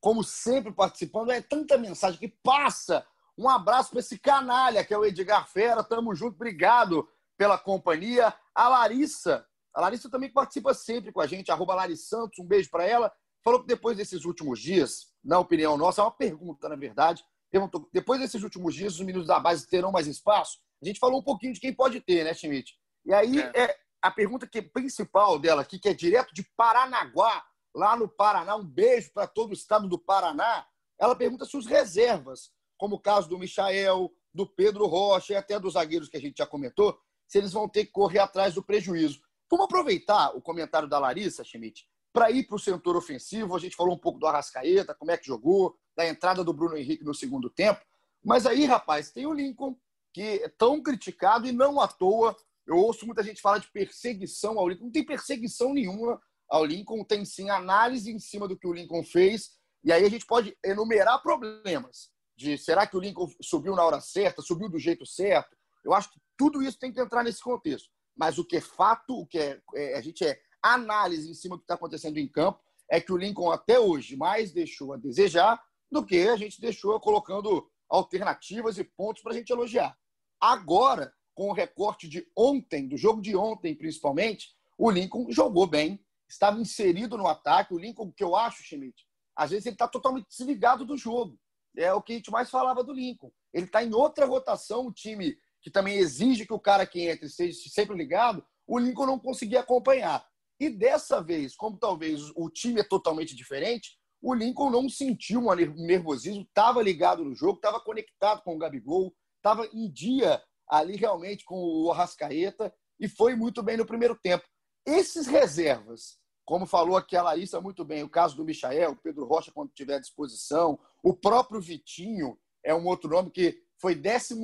B: como sempre participando, é tanta mensagem que passa. Um abraço para esse canalha que é o Edgar Fera. Tamo junto, obrigado pela companhia. A Larissa, a Larissa também participa sempre com a gente, arroba Larissa Santos, um beijo para ela. Falou que depois desses últimos dias, na opinião nossa, é uma pergunta, na verdade, perguntou, depois desses últimos dias, os meninos da base terão mais espaço? A gente falou um pouquinho de quem pode ter, né, Schmidt? E aí, é. é a pergunta que é principal dela aqui, que é direto de Paranaguá, lá no Paraná, um beijo para todo o estado do Paraná, ela pergunta se os reservas, como o caso do Michael, do Pedro Rocha e até dos zagueiros que a gente já comentou, se eles vão ter que correr atrás do prejuízo. Vamos aproveitar o comentário da Larissa, Schmidt, para ir para o setor ofensivo. A gente falou um pouco do Arrascaeta, como é que jogou, da entrada do Bruno Henrique no segundo tempo. Mas aí, rapaz, tem o Lincoln, que é tão criticado e não à toa. Eu ouço muita gente falar de perseguição ao Lincoln. Não tem perseguição nenhuma ao Lincoln, tem sim análise em cima do que o Lincoln fez. E aí a gente pode enumerar problemas de será que o Lincoln subiu na hora certa, subiu do jeito certo. Eu acho que tudo isso tem que entrar nesse contexto. Mas o que é fato, o que é, é a gente é análise em cima do que está acontecendo em campo, é que o Lincoln até hoje mais deixou a desejar do que a gente deixou colocando alternativas e pontos para a gente elogiar. Agora, com o recorte de ontem, do jogo de ontem principalmente, o Lincoln jogou bem, estava inserido no ataque. O Lincoln, que eu acho, Schmidt, às vezes ele está totalmente desligado do jogo. É o que a gente mais falava do Lincoln. Ele está em outra rotação, o time que também exige que o cara que entra esteja sempre ligado, o Lincoln não conseguia acompanhar. E dessa vez, como talvez o time é totalmente diferente, o Lincoln não sentiu um nervosismo, estava ligado no jogo, estava conectado com o Gabigol, estava em dia ali realmente com o Arrascaeta e foi muito bem no primeiro tempo. Esses reservas, como falou aqui a Larissa muito bem, o caso do Michael, Pedro Rocha, quando tiver à disposição, o próprio Vitinho é um outro nome que foi 12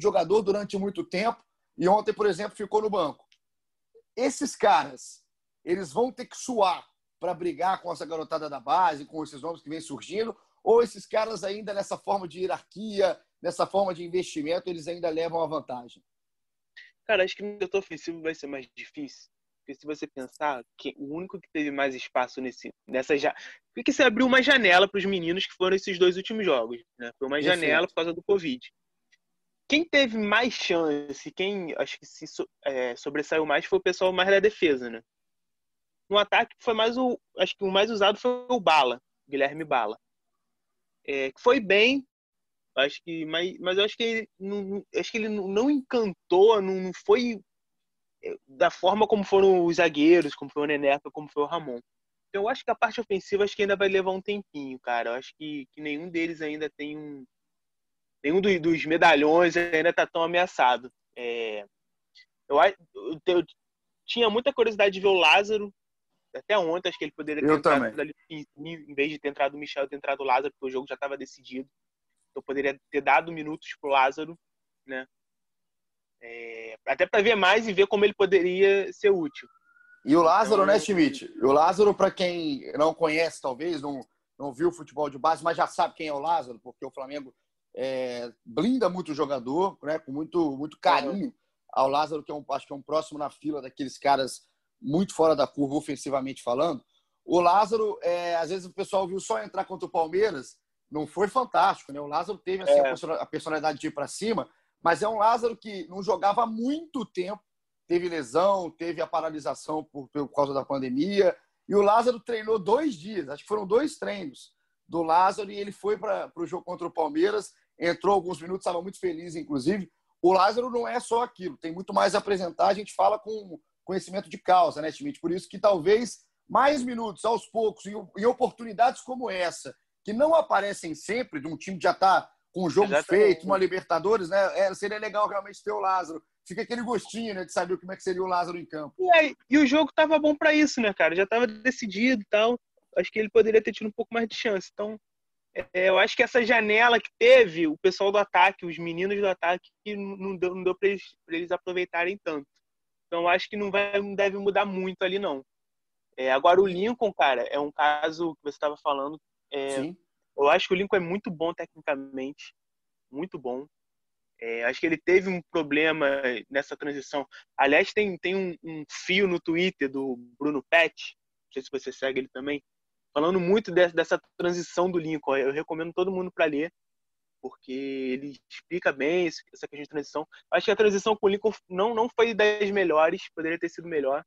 B: jogador durante muito tempo e ontem, por exemplo, ficou no banco. Esses caras, eles vão ter que suar para brigar com essa garotada da base, com esses nomes que vêm surgindo, ou esses caras ainda nessa forma de hierarquia, nessa forma de investimento, eles ainda levam a vantagem?
C: Cara, acho que no setor ofensivo vai ser mais difícil. Porque se você pensar, que o único que teve mais espaço nesse, nessa já. Porque você abriu uma janela para os meninos que foram esses dois últimos jogos. Né? Foi uma Perfeito. janela por causa do Covid. Quem teve mais chance, quem acho que se é, sobressaiu mais foi o pessoal mais da defesa, né? No ataque foi mais o. Acho que o mais usado foi o Bala, Guilherme Bala. É, foi bem, acho que, mas, mas eu acho que ele não, acho que ele não encantou, não, não foi da forma como foram os zagueiros, como foi o Neneca, como foi o Ramon. Então, eu acho que a parte ofensiva acho que ainda vai levar um tempinho, cara. Eu acho que, que nenhum deles ainda tem um. Nenhum dos, dos medalhões ainda está tão ameaçado. É, eu, eu, eu, tinha muita curiosidade de ver o Lázaro. Até ontem, acho que ele poderia ter
B: eu
C: entrado ali, em vez de ter entrado o Michel, ter entrado o Lázaro, porque o jogo já estava decidido. Então, poderia ter dado minutos pro Lázaro, né? É, até para ver mais e ver como ele poderia ser útil.
B: E o Lázaro, então, né, Schmidt? O Lázaro, para quem não conhece, talvez, não, não viu futebol de base, mas já sabe quem é o Lázaro, porque o Flamengo é, blinda muito o jogador, né, com muito, muito carinho ao Lázaro, que é um, acho que é um próximo na fila daqueles caras muito fora da curva, ofensivamente falando. O Lázaro, é, às vezes o pessoal viu só entrar contra o Palmeiras, não foi fantástico, né? O Lázaro teve assim, é. a personalidade de ir para cima, mas é um Lázaro que não jogava há muito tempo, teve lesão, teve a paralisação por, por causa da pandemia. E o Lázaro treinou dois dias, acho que foram dois treinos do Lázaro, e ele foi para o jogo contra o Palmeiras, entrou alguns minutos, estava muito feliz, inclusive. O Lázaro não é só aquilo, tem muito mais a apresentar, a gente fala com conhecimento de causa, né, Schmidt? Por isso que talvez mais minutos aos poucos e oportunidades como essa, que não aparecem sempre, de um time que já está com o jogo Exatamente. feito, uma Libertadores, né? É, seria legal realmente ter o Lázaro. Fica aquele gostinho, né, de saber como é que seria o Lázaro em campo.
C: E, aí, e o jogo estava bom para isso, né, cara? Já estava decidido e tal. Acho que ele poderia ter tido um pouco mais de chance. Então, é, eu acho que essa janela que teve, o pessoal do ataque, os meninos do ataque, não deu, não deu para eles, eles, aproveitarem tanto. Então, acho que não, vai, não deve mudar muito ali, não. É, agora, o Lincoln, cara, é um caso que você estava falando. É. Eu acho que o Lincoln é muito bom tecnicamente, muito bom. É, acho que ele teve um problema nessa transição. Aliás, tem, tem um, um, fio no Twitter do Bruno Pet, não sei se você segue ele também, falando muito de, dessa transição do Lincoln. Eu recomendo todo mundo para ler, porque ele explica bem essa questão de transição. Acho que a transição com o Lincoln não, não foi das melhores, poderia ter sido melhor.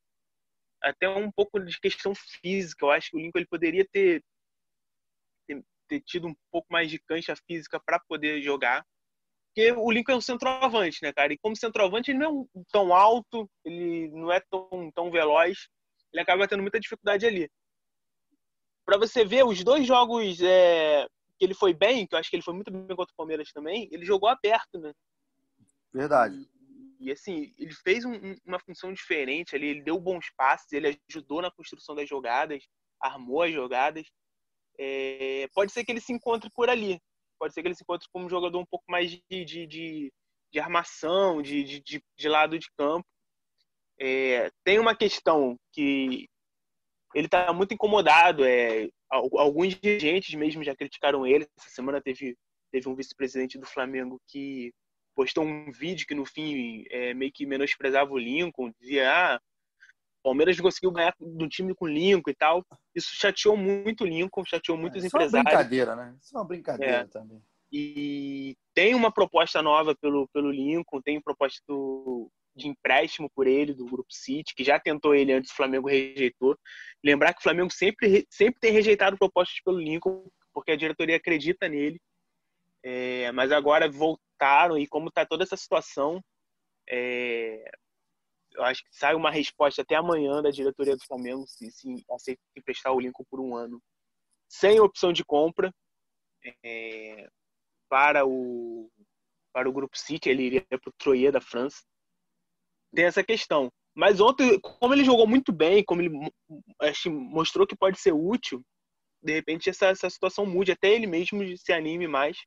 C: Até um pouco de questão física. Eu acho que o Lincoln ele poderia ter, ter, ter tido um pouco mais de cancha física para poder jogar. Porque o Lincoln é um centroavante, né, cara? E como centroavante, ele não é tão alto, ele não é tão, tão veloz, ele acaba tendo muita dificuldade ali para você ver os dois jogos é, que ele foi bem, que eu acho que ele foi muito bem contra o Palmeiras também, ele jogou aberto, né?
B: Verdade.
C: E, e assim, ele fez um, uma função diferente ali, ele deu bons passes, ele ajudou na construção das jogadas, armou as jogadas. É, pode ser que ele se encontre por ali. Pode ser que ele se encontre como um jogador um pouco mais de, de, de, de armação, de, de, de, lado de campo. É, tem uma questão que ele está muito incomodado. É, alguns dirigentes mesmo já criticaram ele. Essa semana teve, teve um vice-presidente do Flamengo que postou um vídeo que no fim é, meio que menosprezava o Lincoln, dizia ah, Palmeiras conseguiu ganhar do time com o Lincoln e tal. Isso chateou muito o Lincoln, chateou muitos é, empresários. Isso é
B: uma brincadeira, né? Isso é uma brincadeira é. também.
C: E tem uma proposta nova pelo, pelo Lincoln, tem proposta do, de empréstimo por ele do Grupo City, que já tentou ele antes, o Flamengo rejeitou. Lembrar que o Flamengo sempre, sempre tem rejeitado propostas pelo Lincoln, porque a diretoria acredita nele. É, mas agora voltaram e como está toda essa situação, é, eu acho que sai uma resposta até amanhã da diretoria do Flamengo se, se aceita emprestar o Lincoln por um ano, sem opção de compra é, para o para o Grupo City, ele iria para o Troyer da França tem essa questão. Mas ontem, como ele jogou muito bem, como ele mostrou que pode ser útil, de repente essa, essa situação mude, até ele mesmo se anime mais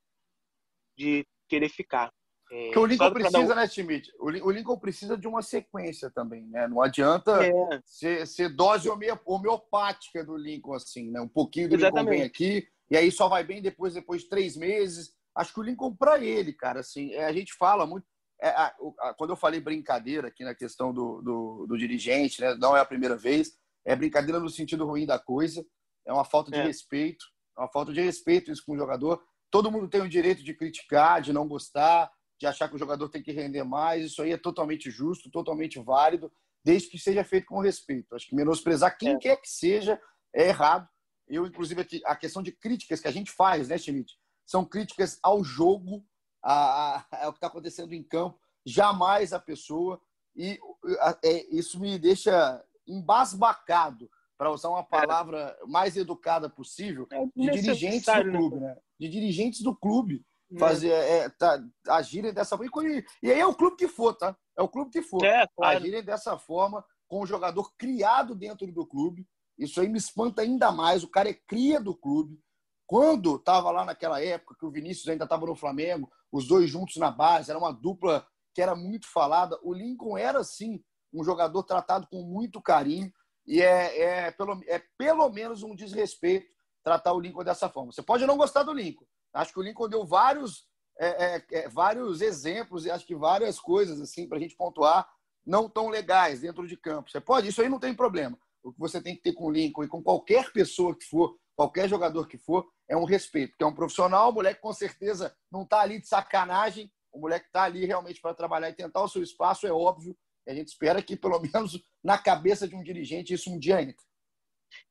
C: de querer ficar.
B: É, Porque o Lincoln precisa, um... né, Schmidt? O Lincoln precisa de uma sequência também, né? Não adianta é. ser, ser, dose homeopática do Lincoln, assim, né? Um pouquinho do Exatamente. Lincoln vem aqui, e aí só vai bem depois, depois de três meses. Acho que o Lincoln, para ele, cara, assim, é, a gente fala muito é, a, a, quando eu falei brincadeira aqui na questão do, do, do, dirigente, né, não é a primeira vez, é brincadeira no sentido ruim da coisa, é uma falta de é. respeito, é uma falta de respeito isso com o jogador. Todo mundo tem o direito de criticar, de não gostar, de achar que o jogador tem que render mais, isso aí é totalmente justo, totalmente válido, desde que seja feito com respeito. Acho que menosprezar quem é. quer que seja é errado. Eu, inclusive, a questão de críticas que a gente faz, né, Schmidt? São críticas ao jogo, a, a, é o que está acontecendo em campo, jamais a pessoa. E a, é, isso me deixa embasbacado, para usar uma palavra mais educada possível, é de dirigentes do né? clube, né? De dirigentes do clube é. fazer é, tá, agirem dessa forma. E, e aí é o clube que for, tá? É o clube que for. É, claro. Agirem dessa forma com o jogador criado dentro do clube. Isso aí me espanta ainda mais. O cara é cria do clube. Quando estava lá naquela época, que o Vinícius ainda estava no Flamengo, os dois juntos na base, era uma dupla que era muito falada. O Lincoln era, sim, um jogador tratado com muito carinho e é, é, pelo, é pelo menos um desrespeito tratar o Lincoln dessa forma. Você pode não gostar do Lincoln. Acho que o Lincoln deu vários, é, é, é vários exemplos e acho que várias coisas assim para a gente pontuar não tão legais dentro de campo. Você pode, isso aí não tem problema. O que você tem que ter com o Lincoln e com qualquer pessoa que for qualquer jogador que for, é um respeito. Porque é um profissional, o moleque com certeza não está ali de sacanagem, o moleque está ali realmente para trabalhar e tentar o seu espaço, é óbvio. E a gente espera que, pelo menos na cabeça de um dirigente, isso um dia entre.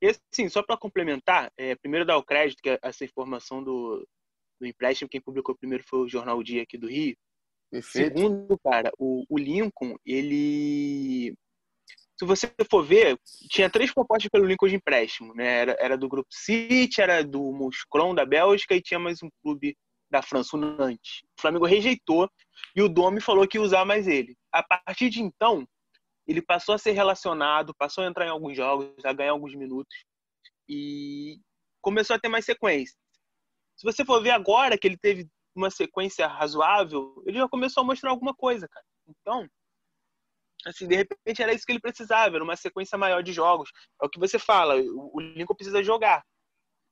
C: E assim, só para complementar, é, primeiro dar o crédito que essa informação do, do empréstimo, quem publicou primeiro foi o Jornal o Dia aqui do Rio. Perfeito. Segundo, cara, o, o Lincoln, ele se você for ver, tinha três propostas pelo Lincoln de empréstimo, né? Era, era do Grupo City, era do Muscron da Bélgica e tinha mais um clube da França, o Nantes. O Flamengo rejeitou e o Domi falou que ia usar mais ele. A partir de então, ele passou a ser relacionado, passou a entrar em alguns jogos, a ganhar alguns minutos e começou a ter mais sequência. Se você for ver agora que ele teve uma sequência razoável, ele já começou a mostrar alguma coisa, cara. Então, assim, de repente era isso que ele precisava, era uma sequência maior de jogos. É o que você fala, o Lincoln precisa jogar.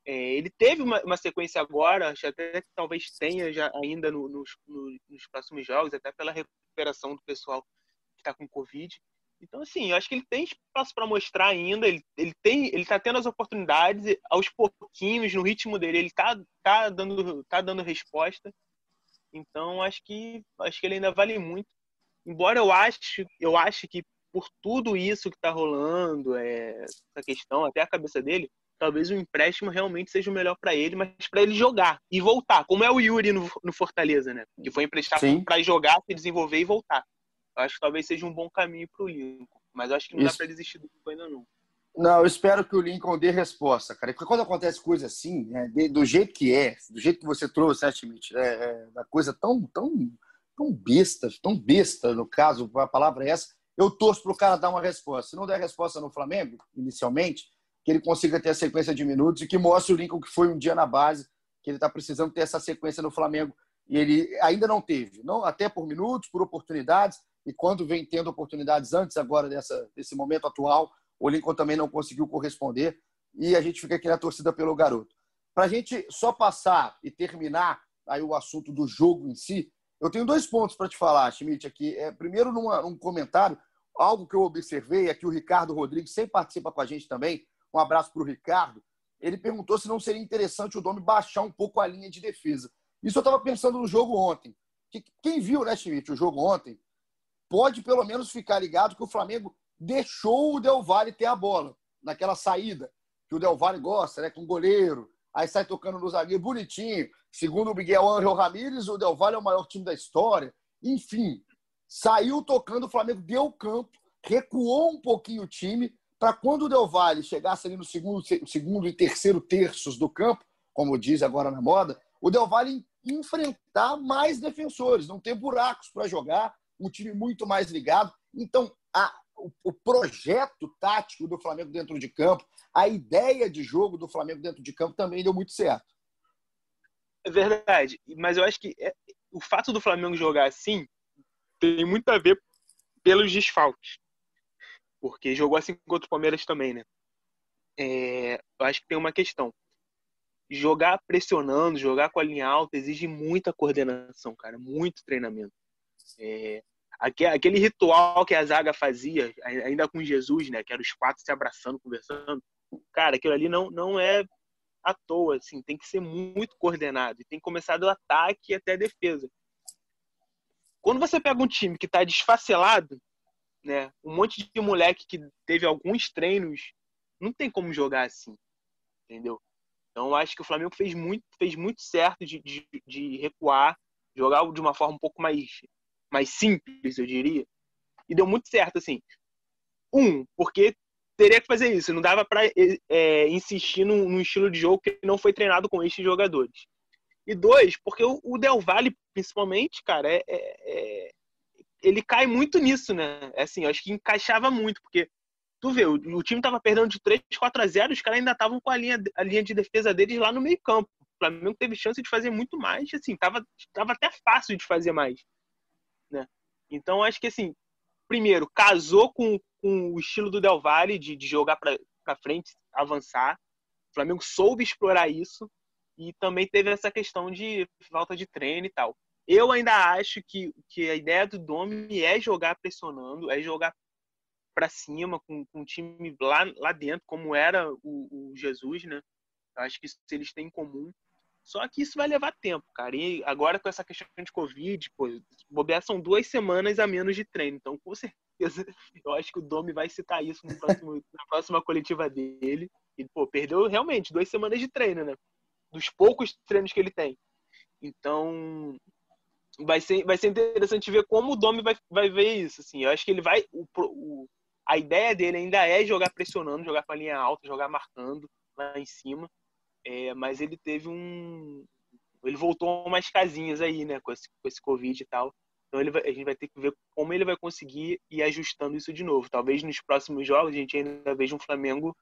C: É, ele teve uma, uma, sequência agora, acho até que talvez tenha já ainda no, nos, no, nos próximos jogos, até pela recuperação do pessoal que está com Covid. Então, assim, eu acho que ele tem espaço para mostrar ainda. Ele, ele tem, ele está tendo as oportunidades aos pouquinhos, no ritmo dele, ele está tá dando, tá dando resposta. Então, acho que acho que ele ainda vale muito embora eu ache, eu ache que por tudo isso que está rolando, é, essa questão, até a cabeça dele, talvez o empréstimo realmente seja o melhor para ele, mas para ele jogar e voltar, como é o Yuri no, no Fortaleza, né? Que foi emprestado para jogar, se desenvolver e voltar. Eu acho que talvez seja um bom caminho para o Lincoln, mas eu acho que não isso. dá para desistir do Lincoln ainda não.
B: Não, eu espero que o Lincoln dê resposta, cara. Porque quando acontece coisa assim, né, do jeito que é, do jeito que você trouxe, né, Schmidt, é, é uma coisa tão, tão tão besta, tão besta, no caso, a palavra é essa, eu torço para o cara dar uma resposta. Se não der resposta no Flamengo, inicialmente, que ele consiga ter a sequência de minutos e que mostre o Lincoln que foi um dia na base, que ele está precisando ter essa sequência no Flamengo. E ele ainda não teve, não até por minutos, por oportunidades, e quando vem tendo oportunidades antes agora dessa, desse momento atual, o Lincoln também não conseguiu corresponder e a gente fica aqui na torcida pelo garoto. Para a gente só passar e terminar aí o assunto do jogo em si, eu tenho dois pontos para te falar, Schmidt, aqui. É, primeiro, numa, num comentário, algo que eu observei é que o Ricardo Rodrigues sempre participa com a gente também. Um abraço para o Ricardo. Ele perguntou se não seria interessante o Domi baixar um pouco a linha de defesa. Isso eu estava pensando no jogo ontem. Quem viu, né, Schmidt, o jogo ontem, pode pelo menos ficar ligado que o Flamengo deixou o Del Valle ter a bola naquela saída que o Del Valle gosta, né, com o goleiro, aí sai tocando no zagueiro, bonitinho. Segundo o Miguel Angel Ramírez, o Del Valle é o maior time da história. Enfim, saiu tocando, o Flamengo deu campo, recuou um pouquinho o time, para quando o Del Valle chegasse ali no segundo, segundo e terceiro terços do campo, como diz agora na moda, o Del Valle enfrentar mais defensores, não ter buracos para jogar, um time muito mais ligado. Então, a, o, projeto tático do Flamengo dentro de campo, a ideia de jogo do Flamengo dentro de campo também deu muito certo.
C: É verdade, mas eu acho que é, o fato do Flamengo jogar assim tem muito a ver pelos desfalques. Porque jogou assim contra o Palmeiras também, né? É, eu acho que tem uma questão. Jogar pressionando, jogar com a linha alta exige muita coordenação, cara, muito treinamento. É, aquele ritual que a zaga fazia, ainda com Jesus, né? Que era os quatro se abraçando, conversando. Cara, aquilo ali não, não é à toa, assim, tem que ser muito coordenado. E tem que começar do ataque até a defesa. Quando você pega um time que está desfacelado, né? Um monte de moleque que teve alguns treinos, não tem como jogar assim. Entendeu? Então, acho que o Flamengo fez muito, fez muito certo de, de, de recuar, jogar de uma forma um pouco mais mais simples, eu diria. E deu muito certo, assim. Um, porque teria que fazer isso, não dava para é, insistir num, num, estilo de jogo que não foi treinado com estes jogadores. E dois, porque o, o Del Valle, principalmente, cara, é, é, é ele cai muito nisso, né? É assim, acho que encaixava muito, porque tu vê, o, o time tava perdendo de 3, 4 a 0, os caras ainda estavam com a linha, a linha de defesa deles lá no meio campo. O Flamengo teve chance de fazer muito mais, assim, tava, tava até fácil de fazer mais? Então acho que assim, primeiro, casou com, com o estilo do Del Valle de, de jogar para frente, avançar. O Flamengo soube explorar isso e também teve essa questão de falta de treino e tal. Eu ainda acho que, que a ideia do Domi é jogar pressionando, é jogar para cima com, com o time lá, lá dentro, como era o, o Jesus, né? Eu acho que isso eles têm em comum. Só que isso vai levar tempo, cara. E agora com essa questão de Covid, pô, bobear são duas semanas a menos de treino. Então, com certeza, eu acho que o Domi vai citar isso próximo, na próxima coletiva dele. E, pô, perdeu realmente duas semanas de treino, né? Dos poucos treinos que ele tem. Então, vai ser, vai ser interessante ver como o Domi vai, vai ver isso. Assim. Eu acho que ele vai. O, o, a ideia dele ainda é jogar pressionando, jogar com a linha alta, jogar marcando lá em cima. É, mas ele teve um. Ele voltou umas casinhas aí, né, com esse, com esse Covid e tal. Então ele vai, a gente vai ter que ver como ele vai conseguir ir ajustando isso de novo. Talvez nos próximos jogos a gente ainda veja um Flamengo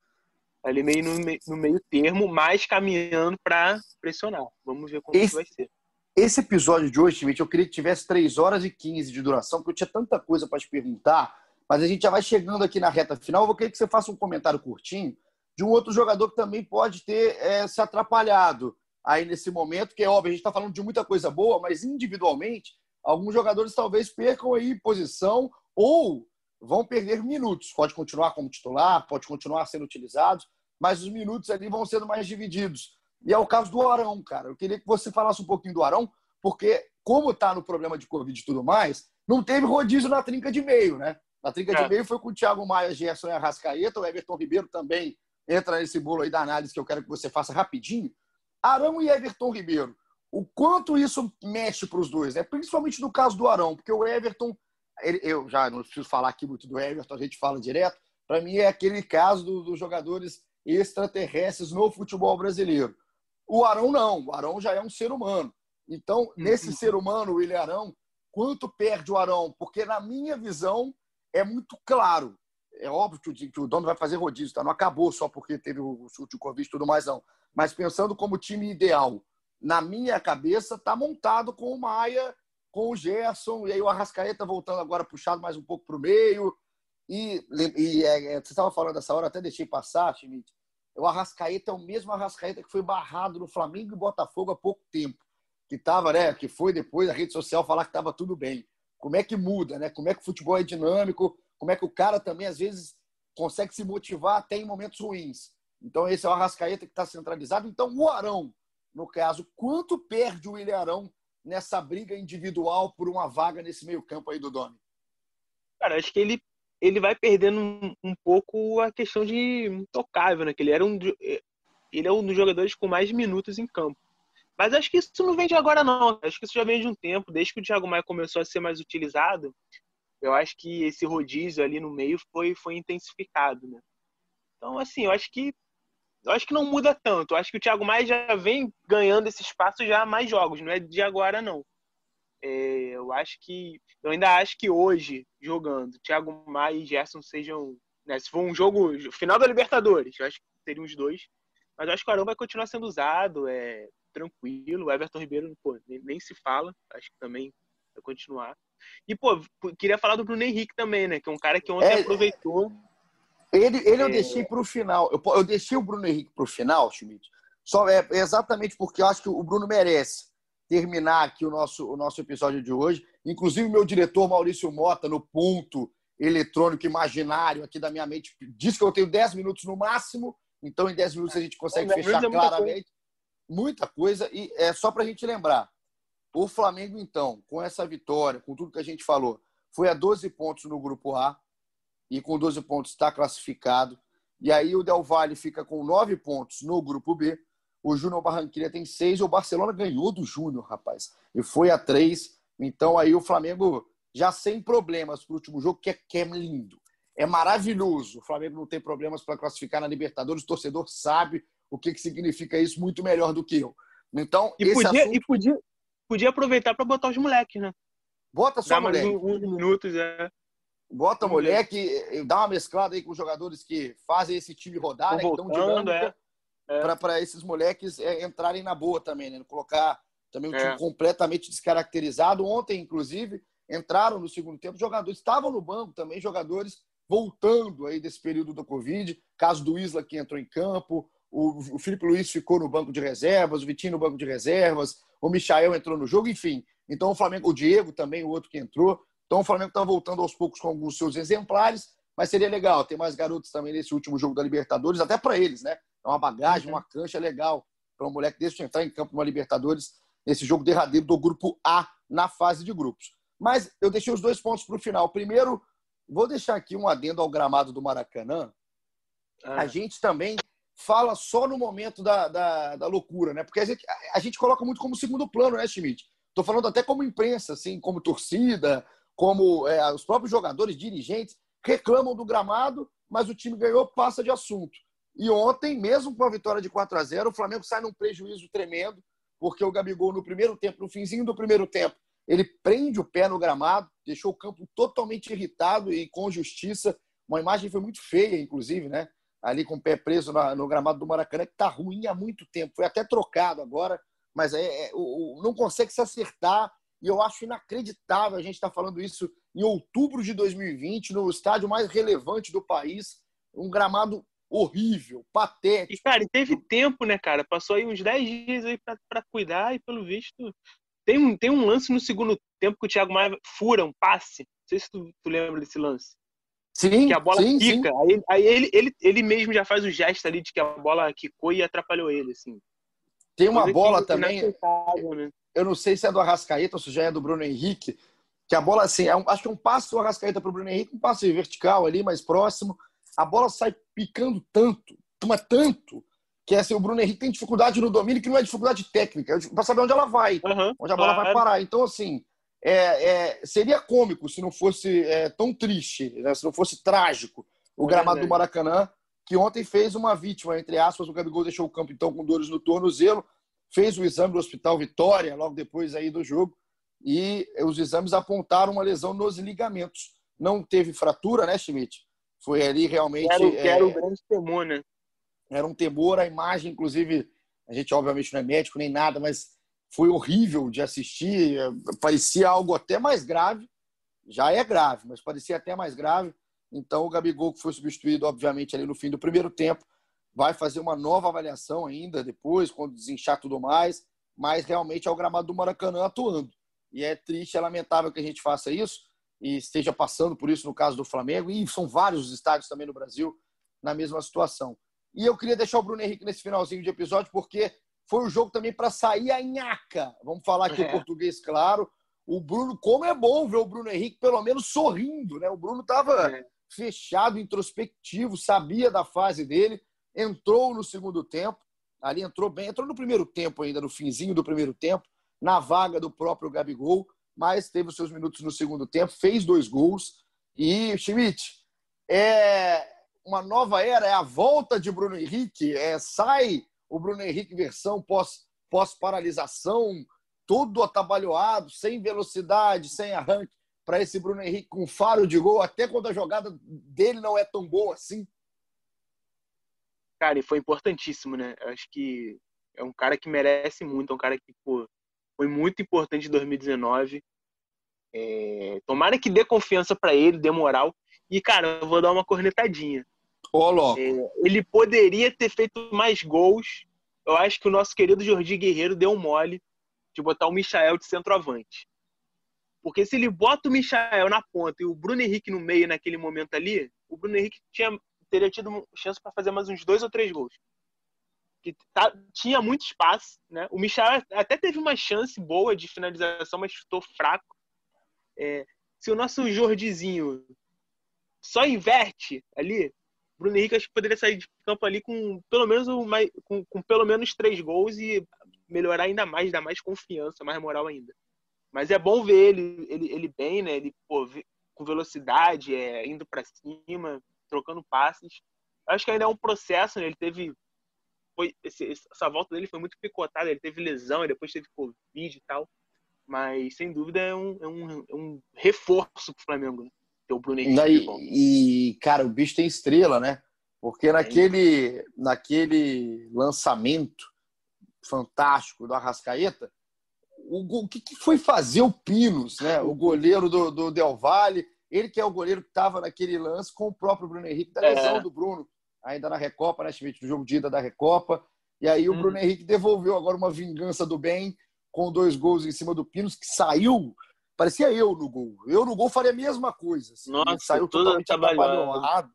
C: ali meio no, no meio termo, mas caminhando para pressionar. Vamos ver como esse, vai ser.
B: Esse episódio de hoje, Timite, eu queria que tivesse 3 horas e 15 de duração, porque eu tinha tanta coisa para te perguntar, mas a gente já vai chegando aqui na reta final. Eu vou querer que você faça um comentário curtinho de um outro jogador que também pode ter é, se atrapalhado aí nesse momento, que é óbvio, a gente está falando de muita coisa boa, mas individualmente, alguns jogadores talvez percam aí posição ou vão perder minutos. Pode continuar como titular, pode continuar sendo utilizados, mas os minutos ali vão sendo mais divididos. E é o caso do Arão, cara. Eu queria que você falasse um pouquinho do Arão, porque como está no problema de Covid e tudo mais, não teve rodízio na trinca de meio, né? Na trinca é. de meio foi com o Thiago Maia, Gerson e Arrascaeta, o Everton Ribeiro também entra nesse bolo aí da análise que eu quero que você faça rapidinho. Arão e Everton Ribeiro. O quanto isso mexe para os dois, né? principalmente no caso do Arão, porque o Everton ele, eu já não preciso falar aqui muito do Everton, a gente fala direto. Para mim, é aquele caso do, dos jogadores extraterrestres no futebol brasileiro. O Arão não, o Arão já é um ser humano. Então, uhum. nesse ser humano, o William Arão, quanto perde o Arão? Porque, na minha visão, é muito claro. É óbvio que o, que o dono vai fazer rodízio, tá? não acabou só porque teve o chute de Covid e tudo mais, não. Mas pensando como time ideal, na minha cabeça, está montado com o Maia com o Gerson, e aí o Arrascaeta voltando agora puxado mais um pouco para o meio. E, e é, é, você estava falando dessa hora, até deixei passar, Schmidt. O Arrascaeta é o mesmo Arrascaeta que foi barrado no Flamengo e Botafogo há pouco tempo. Que tava, né? Que foi depois da rede social falar que estava tudo bem. Como é que muda, né? Como é que o futebol é dinâmico? Como é que o cara também, às vezes, consegue se motivar até em momentos ruins? Então, esse é o Arrascaeta que está centralizado. Então, o Arão, no caso, quanto perde o William Arão nessa briga individual por uma vaga nesse meio-campo aí do Domi?
C: Cara, acho que ele, ele vai perdendo um, um, pouco a questão de intocável, né? Que ele era um ele é um dos jogadores com mais minutos em campo. Mas acho que isso não vem de agora, não. Acho que isso já vem de um tempo. Desde que o Thiago Maia começou a ser mais utilizado, eu acho que esse rodízio ali no meio foi, foi intensificado, né? Então, assim, eu acho que eu acho que não muda tanto. Eu acho que o Thiago Maia já vem ganhando esse espaço já há mais jogos, não é de agora, não. É, eu acho que. Eu ainda acho que hoje, jogando, Thiago Maia e Gerson sejam. Né, se for um jogo. Final da Libertadores, eu acho que seriam os dois. Mas eu acho que o Arão vai continuar sendo usado, é tranquilo. O Everton Ribeiro, pô, nem, nem se fala. Acho que também vai continuar. E, pô, queria falar do Bruno Henrique também, né? Que é um cara que ontem é, aproveitou.
B: Ele, ele eu é. deixei para o final. Eu, eu deixei o Bruno Henrique para o final, Schmidt, só é, é exatamente porque eu acho que o Bruno merece terminar aqui o nosso, o nosso episódio de hoje. Inclusive, meu diretor Maurício Mota, no ponto eletrônico imaginário aqui da minha mente, diz que eu tenho 10 minutos no máximo. Então, em 10 minutos a gente consegue é, fechar claramente. Muita coisa. E é só para a gente lembrar. O Flamengo, então, com essa vitória, com tudo que a gente falou, foi a 12 pontos no grupo A e com 12 pontos está classificado. E aí o Del Valle fica com 9 pontos no grupo B. O Júnior Barranquilla tem 6. O Barcelona ganhou do Júnior, rapaz. E foi a 3. Então aí o Flamengo já sem problemas para o último jogo, que é, que é lindo. É maravilhoso. O Flamengo não tem problemas para classificar na Libertadores. O torcedor sabe o que, que significa isso muito melhor do que eu. Então,
C: e podia, assunto... e podia, podia aproveitar para botar os moleques, né?
B: Bota só
C: moleque. uns minutos, é.
B: Bota moleque, dá uma mesclada aí com os jogadores que fazem esse time rodar, né, então dinâmica, é. é. para esses moleques é, entrarem na boa também, né? Colocar também um time é. completamente descaracterizado. Ontem, inclusive, entraram no segundo tempo jogadores, estavam no banco também, jogadores voltando aí desse período do Covid. Caso do Isla que entrou em campo, o, o Felipe Luiz ficou no banco de reservas, o Vitinho no banco de reservas, o Michael entrou no jogo, enfim. Então o Flamengo, o Diego também, o outro que entrou. Então o Flamengo está voltando aos poucos com alguns seus exemplares, mas seria legal ter mais garotos também nesse último jogo da Libertadores, até para eles, né? É uma bagagem, uma cancha legal para um moleque desse entrar em campo numa Libertadores nesse jogo derradeiro do grupo A na fase de grupos. Mas eu deixei os dois pontos para o final. Primeiro, vou deixar aqui um adendo ao gramado do Maracanã. Ah. A gente também fala só no momento da, da, da loucura, né? Porque a gente, a, gente coloca muito como segundo plano, né, Schmidt? Estou falando até como imprensa, assim, como torcida, como é, os próprios jogadores, dirigentes, reclamam do gramado, mas o time ganhou, passa de assunto. E ontem, mesmo com a vitória de 4 a 0 o Flamengo sai num prejuízo tremendo, porque o Gabigol, no primeiro tempo, no finzinho do primeiro tempo, ele prende o pé no gramado, deixou o campo totalmente irritado e com justiça. Uma imagem foi muito feia, inclusive, né? Ali com o pé preso no gramado do Maracanã, que está ruim há muito tempo. Foi até trocado agora, mas é, é, o, não consegue se acertar. E eu acho inacreditável a gente estar tá falando isso em outubro de 2020, no estádio mais relevante do país. Um gramado horrível, patético.
C: E, cara, teve tempo, né, cara? Passou aí uns 10 dias aí para cuidar e, pelo visto, tem um, tem um lance no segundo tempo que o Thiago Maia fura um passe. Não sei se tu, tu lembra desse lance.
B: Sim,
C: que a bola
B: sim,
C: quica. Sim. Aí, aí ele, ele, ele mesmo já faz o gesto ali de que a bola quicou e atrapalhou ele, assim.
B: Tem uma Coisa bola também. Né? Eu não sei se é do Arrascaeta ou se já é do Bruno Henrique. Que a bola, assim, é um, acho que é um passe do Arrascaeta para o Bruno Henrique, um passe vertical ali, mais próximo. A bola sai picando tanto, toma tanto, que é assim, o Bruno Henrique tem dificuldade no domínio, que não é dificuldade técnica, é para saber onde ela vai, uhum, onde a bola claro. vai parar. Então, assim, é, é, seria cômico se não fosse é, tão triste, né? se não fosse trágico o gramado do Maracanã, que ontem fez uma vítima, entre aspas, o Gabigol deixou o campo então com dores no tornozelo, fez o exame do Hospital Vitória logo depois aí do jogo e os exames apontaram uma lesão nos ligamentos. Não teve fratura, né, Schmidt? Foi ali realmente.
C: Era, é, era o grande temor, né?
B: Era um temor, a imagem, inclusive, a gente obviamente não é médico nem nada, mas foi horrível de assistir. Parecia algo até mais grave. Já é grave, mas parecia até mais grave. Então, o Gabigol, que foi substituído, obviamente, ali no fim do primeiro tempo, vai fazer uma nova avaliação ainda depois, quando desinchar tudo mais. Mas realmente é o gramado do Maracanã atuando. E é triste, é lamentável que a gente faça isso e esteja passando por isso no caso do Flamengo. E são vários estádios também no Brasil na mesma situação. E eu queria deixar o Bruno Henrique nesse finalzinho de episódio, porque foi um jogo também para sair a nhaca. Vamos falar aqui é. português, claro. O Bruno, como é bom ver o Bruno Henrique pelo menos sorrindo, né? O Bruno estava é. fechado, introspectivo, sabia da fase dele, entrou no segundo tempo, ali entrou bem, entrou no primeiro tempo ainda, no finzinho do primeiro tempo, na vaga do próprio Gabigol, mas teve os seus minutos no segundo tempo, fez dois gols. E, Schmidt, é, uma nova era, é a volta de Bruno Henrique, é, sai o Bruno Henrique versão pós, pós-paralisação, todo atabalhoado, sem velocidade, sem arranque, para esse Bruno Henrique com faro de gol, até quando a jogada dele não é tão boa assim.
C: Cara, e foi importantíssimo, né? Acho que é um cara que merece muito, é um cara que pô, foi muito importante em 2019. É, tomara que dê confiança para ele, dê moral. E, cara, eu vou dar uma cornetadinha. É, ele poderia ter feito mais gols. Eu acho que o nosso querido Jordi Guerreiro deu um mole de botar o Michael de centroavante. Porque se ele bota o Michael na ponta e o Bruno Henrique no meio naquele momento ali, o Bruno Henrique tinha, teria tido chance para fazer mais uns dois ou três gols. Que tá, tinha muito espaço, né? O Michael até teve uma chance boa de finalização, mas chutou fraco. É, se o nosso Jordizinho só inverte ali, Bruno Henrique acho que poderia sair de campo ali com pelo menos uma, com, com, pelo menos três gols e melhorar ainda mais, dar mais confiança, mais moral ainda. Mas é bom ver ele, ele, ele bem, né? Ele pô, com velocidade, é, indo para cima, trocando passes. Acho que ainda é um processo, né? Ele teve foi esse, essa volta dele foi muito picotada, ele teve lesão, e depois teve covid e tal. Mas sem dúvida é um, é um, é um reforço para o Flamengo. Né? o Bruno Henrique.
B: E, cara, o bicho tem estrela, né? Porque naquele, naquele lançamento fantástico do Arrascaeta, o, o que, que, foi fazer o Pinos, né? O goleiro do, do Del Valle, ele que é o goleiro que estava naquele lance com o próprio Bruno Henrique, da lesão é. do Bruno, ainda na Recopa, né, Schmidt, no jogo de ida da Recopa. E aí o hum. Bruno Henrique devolveu agora uma vingança do bem com dois gols em cima do Pinos, que saiu Parecia eu no gol. Eu no gol faria a mesma coisa. Assim.
C: Nossa, saiu totalmente
B: trabalhado.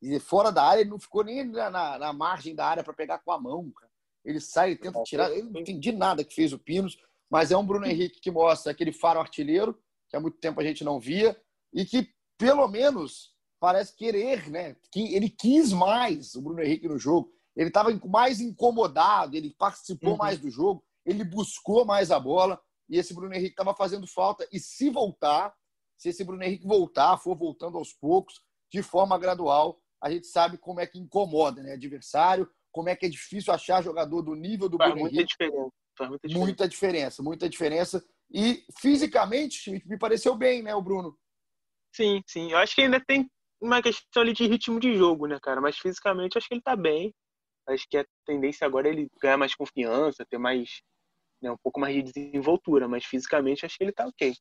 B: E fora da área, ele não ficou nem na, na, na margem da área para pegar com a mão. Cara. Ele sai, tenta tirar. Eu não entendi nada que fez o Pinos, mas é um Bruno Henrique que mostra aquele faro artilheiro, que há muito tempo a gente não via, e que, pelo menos, parece querer, né? Que ele quis mais o Bruno Henrique no jogo. Ele estava mais incomodado, ele participou uhum. mais do jogo, ele buscou mais a bola e esse Bruno Henrique estava fazendo falta. E se voltar, se esse Bruno Henrique voltar, for voltando aos poucos, de forma gradual. A gente sabe como é que incomoda, né? Adversário, como é que é difícil achar jogador do nível do
C: Faz
B: Bruno
C: muita
B: Henrique.
C: diferença. Faz muita diferença.
B: Muita diferença, muita diferença. E fisicamente, me pareceu bem, né, o Bruno?
C: Sim, sim. Eu acho que ainda tem uma questão ali de ritmo de jogo, né, cara? Mas fisicamente eu acho que ele tá bem. Acho que a tendência agora é ele ganhar mais confiança, ter mais. Né, um pouco mais de desenvoltura, mas fisicamente acho que ele tá ok.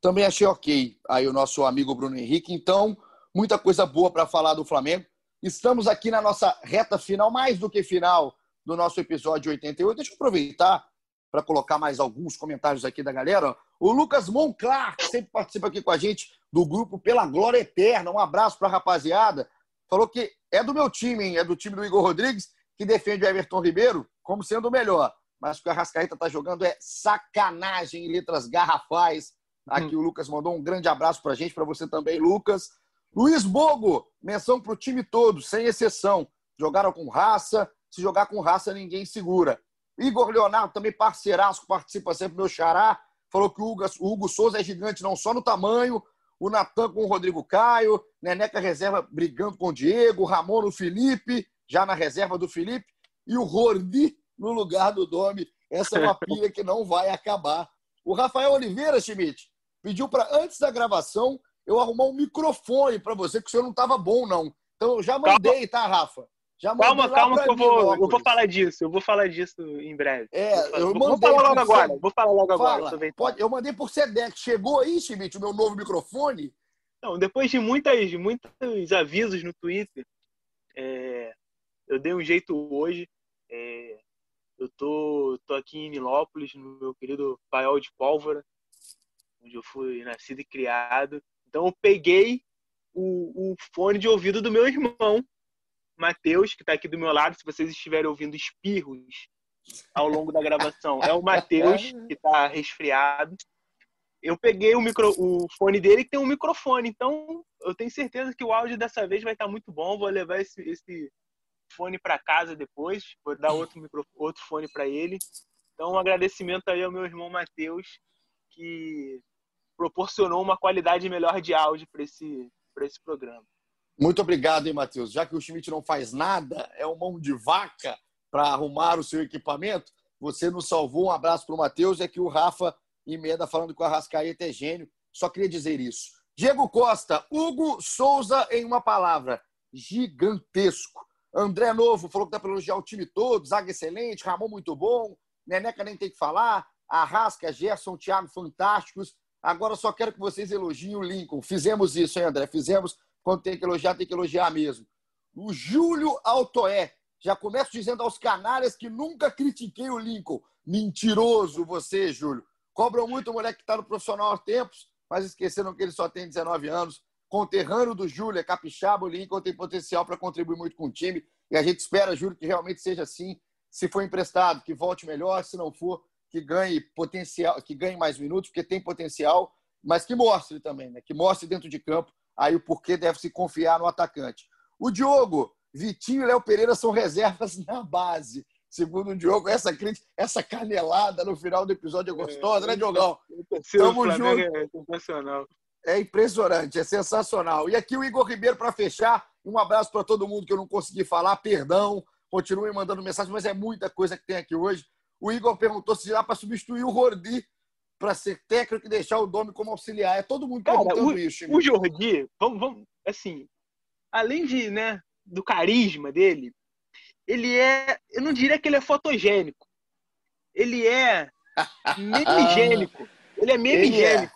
B: Também achei ok aí o nosso amigo Bruno Henrique. Então, muita coisa boa para falar do Flamengo. Estamos aqui na nossa reta final, mais do que final, do nosso episódio 88. Deixa eu aproveitar para colocar mais alguns comentários aqui da galera. O Lucas Monclar, que sempre participa aqui com a gente do grupo Pela Glória Eterna. Um abraço para a rapaziada. Falou que é do meu time, hein? É do time do Igor Rodrigues, que defende o Everton Ribeiro como sendo o melhor. Mas o que a Rascaeta está jogando é sacanagem em letras garrafais. Aqui hum. o Lucas mandou um grande abraço para a gente, para você também, Lucas. Luiz Bogo, menção para o time todo, sem exceção. Jogaram com raça. Se jogar com raça, ninguém segura. Igor Leonardo, também parceiraço, participa sempre, meu xará. Falou que o Hugo, o Hugo Souza é gigante não só no tamanho, o Natan com o Rodrigo Caio, Neneca reserva brigando com o Diego, Ramon no Felipe, já na reserva do Felipe, e o Rordi no lugar do Domi. Essa é uma pilha que não vai acabar. O Rafael Oliveira, Schmidt, pediu para, antes da gravação, eu arrumar um microfone para você, que o senhor não estava bom, não. Então eu já mandei, tá, Rafa? Já
C: calma, calma que eu vou, eu vou falar disso, eu vou falar disso em breve.
B: É,
C: eu
B: vou,
C: vou falar logo agora, vou falar logo
B: Fala.
C: agora.
B: Pode, eu mandei por Sedex. Chegou aí, Schmidt, o meu novo microfone?
C: Não, depois de muitas, muitos avisos no Twitter, é, eu dei um jeito hoje. É, eu tô, tô aqui em Nilópolis, no meu querido Paiol de Pólvora, onde eu fui nascido e criado. Então eu peguei o, o fone de ouvido do meu irmão, Matheus, que está aqui do meu lado. Se vocês estiverem ouvindo espirros ao longo da gravação, é o Matheus, que está resfriado. Eu peguei o, micro, o fone dele que tem um microfone, então eu tenho certeza que o áudio dessa vez vai estar tá muito bom. Vou levar esse, esse fone para casa depois, vou dar outro, micro, outro fone para ele. Então, um agradecimento aí ao meu irmão Matheus, que proporcionou uma qualidade melhor de áudio para esse, esse programa.
B: Muito obrigado, hein, Matheus. Já que o Schmidt não faz nada, é um mão de vaca para arrumar o seu equipamento, você nos salvou. Um abraço para o Matheus. É que o Rafa emenda falando que o Arrascaeta é gênio. Só queria dizer isso. Diego Costa, Hugo Souza em uma palavra. Gigantesco. André Novo falou que dá para elogiar o time todo. Zaga excelente, Ramon muito bom. Neneca nem tem que falar. Arrasca, Gerson, Thiago fantásticos. Agora só quero que vocês elogiem o Lincoln. Fizemos isso, hein, André? Fizemos. Quando tem que elogiar, tem que elogiar mesmo. O Júlio Altoé. Já começo dizendo aos canalhas que nunca critiquei o Lincoln. Mentiroso você, Júlio. Cobram muito o moleque que está no profissional há tempos, mas esqueceram que ele só tem 19 anos. Conterrâneo do Júlio, é capixaba, o Lincoln tem potencial para contribuir muito com o time. E a gente espera, Júlio, que realmente seja assim. Se for emprestado, que volte melhor. Se não for, que ganhe potencial, que ganhe mais minutos, porque tem potencial, mas que mostre também, né? Que mostre dentro de campo aí o porquê deve se confiar no atacante. O Diogo, Vitinho e Léo Pereira são reservas na base. Segundo o Diogo, essa crítica, essa canelada no final do episódio é gostosa, é, né, Diogão?
C: Tamo junto. É sensacional.
B: É impressionante, é sensacional. E aqui o Igor Ribeiro para fechar. Um abraço para todo mundo que eu não consegui falar, perdão. Continuem mandando mensagem, mas é muita coisa que tem aqui hoje. O Igor perguntou se dá para substituir o Rordi para ser técnico e deixar o Domi como auxiliar. É todo mundo
C: Cara,
B: perguntando
C: o,
B: isso.
C: O Jordi, vamos, vamos, assim, além de, né, do carisma dele, ele é, eu não diria que ele é fotogênico. Ele é memigênico. ele é memigênico.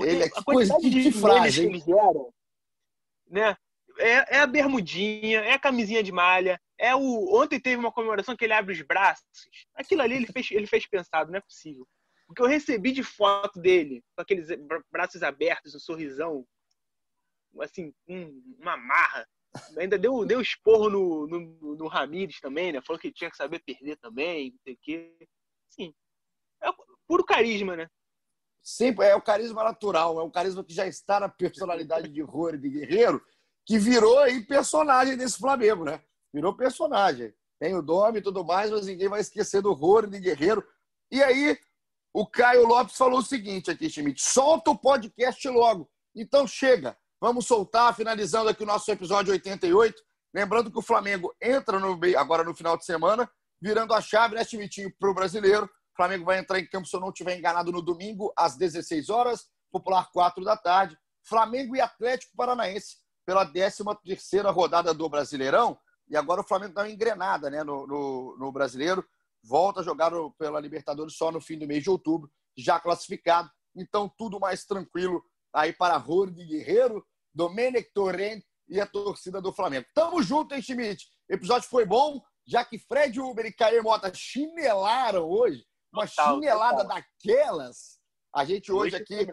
B: É, ele que coisa de, de frase,
C: que ele gera, né? É, é a bermudinha, é a camisinha de malha, é o. Ontem teve uma comemoração que ele abre os braços. Aquilo ali ele fez, ele fez pensado, não é possível. Porque eu recebi de foto dele, com aqueles braços abertos, um sorrisão, assim, um, uma marra. Ainda deu, deu esporro no, no, no Ramires também, né? Falou que tinha que saber perder também, não sei o quê. Sim. É puro carisma, né?
B: Sempre é o carisma natural, é o carisma que já está na personalidade de Rory de Guerreiro, que virou aí personagem desse Flamengo, né? Virou personagem. Tem o nome e tudo mais, mas ninguém vai esquecer do Rory de Guerreiro. E aí, o Caio Lopes falou o seguinte aqui, Schmidt: solta o podcast logo. Então chega. Vamos soltar, finalizando aqui o nosso episódio 88. Lembrando que o Flamengo entra no, agora no final de semana, virando a chave, né, Chimitinho, para o brasileiro. O Flamengo vai entrar em campo, se eu não estiver enganado, no domingo, às 16 horas, popular 4 da tarde. Flamengo e Atlético Paranaense pela 13 terceira rodada do Brasileirão. E agora o Flamengo dá uma engrenada né, no, no, no brasileiro. Volta a jogar pela Libertadores só no fim do mês de outubro, já classificado. Então, tudo mais tranquilo aí para Jorge Guerreiro, Domenech Torrent e a torcida do Flamengo. Tamo junto, hein, Schmidt? O episódio foi bom, já que Fred Uber e Caio Mota chinelaram hoje. Uma total, chinelada total. daquelas. A gente hoje aqui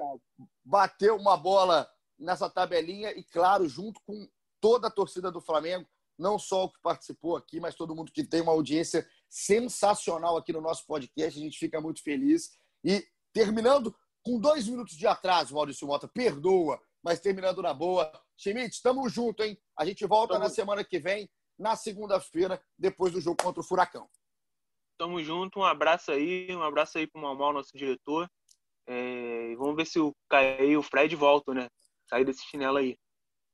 B: bateu uma bola nessa tabelinha e, claro, junto com toda a torcida do Flamengo, não só o que participou aqui, mas todo mundo que tem uma audiência sensacional aqui no nosso podcast. A gente fica muito feliz. E terminando com dois minutos de atraso, Maurício Mota, perdoa, mas terminando na boa. Schmidt, estamos junto, hein? A gente volta tamo... na semana que vem, na segunda-feira, depois do jogo contra o Furacão.
C: Tamo junto, um abraço aí, um abraço aí pro Mamal, nosso diretor. É... vamos ver se o Caio e o Fred voltam, né? Sair desse chinelo aí.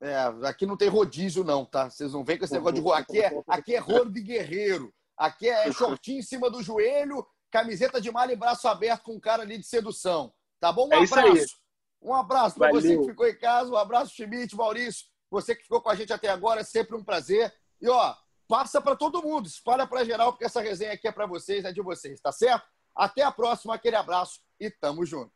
B: É, aqui não tem rodízio, não, tá? Vocês não vêm com esse negócio de rua. Aqui é, aqui é rolo de guerreiro. Aqui é shortinho em cima do joelho, camiseta de malha e braço aberto com cara ali de sedução. Tá bom? Um é abraço. Um abraço para você que ficou em casa. Um abraço, Schmidt, Maurício. Você que ficou com a gente até agora, é sempre um prazer. E, ó, passa para todo mundo, espalha para geral, porque essa resenha aqui é para vocês, é de vocês, tá certo? Até a próxima, aquele abraço e tamo junto.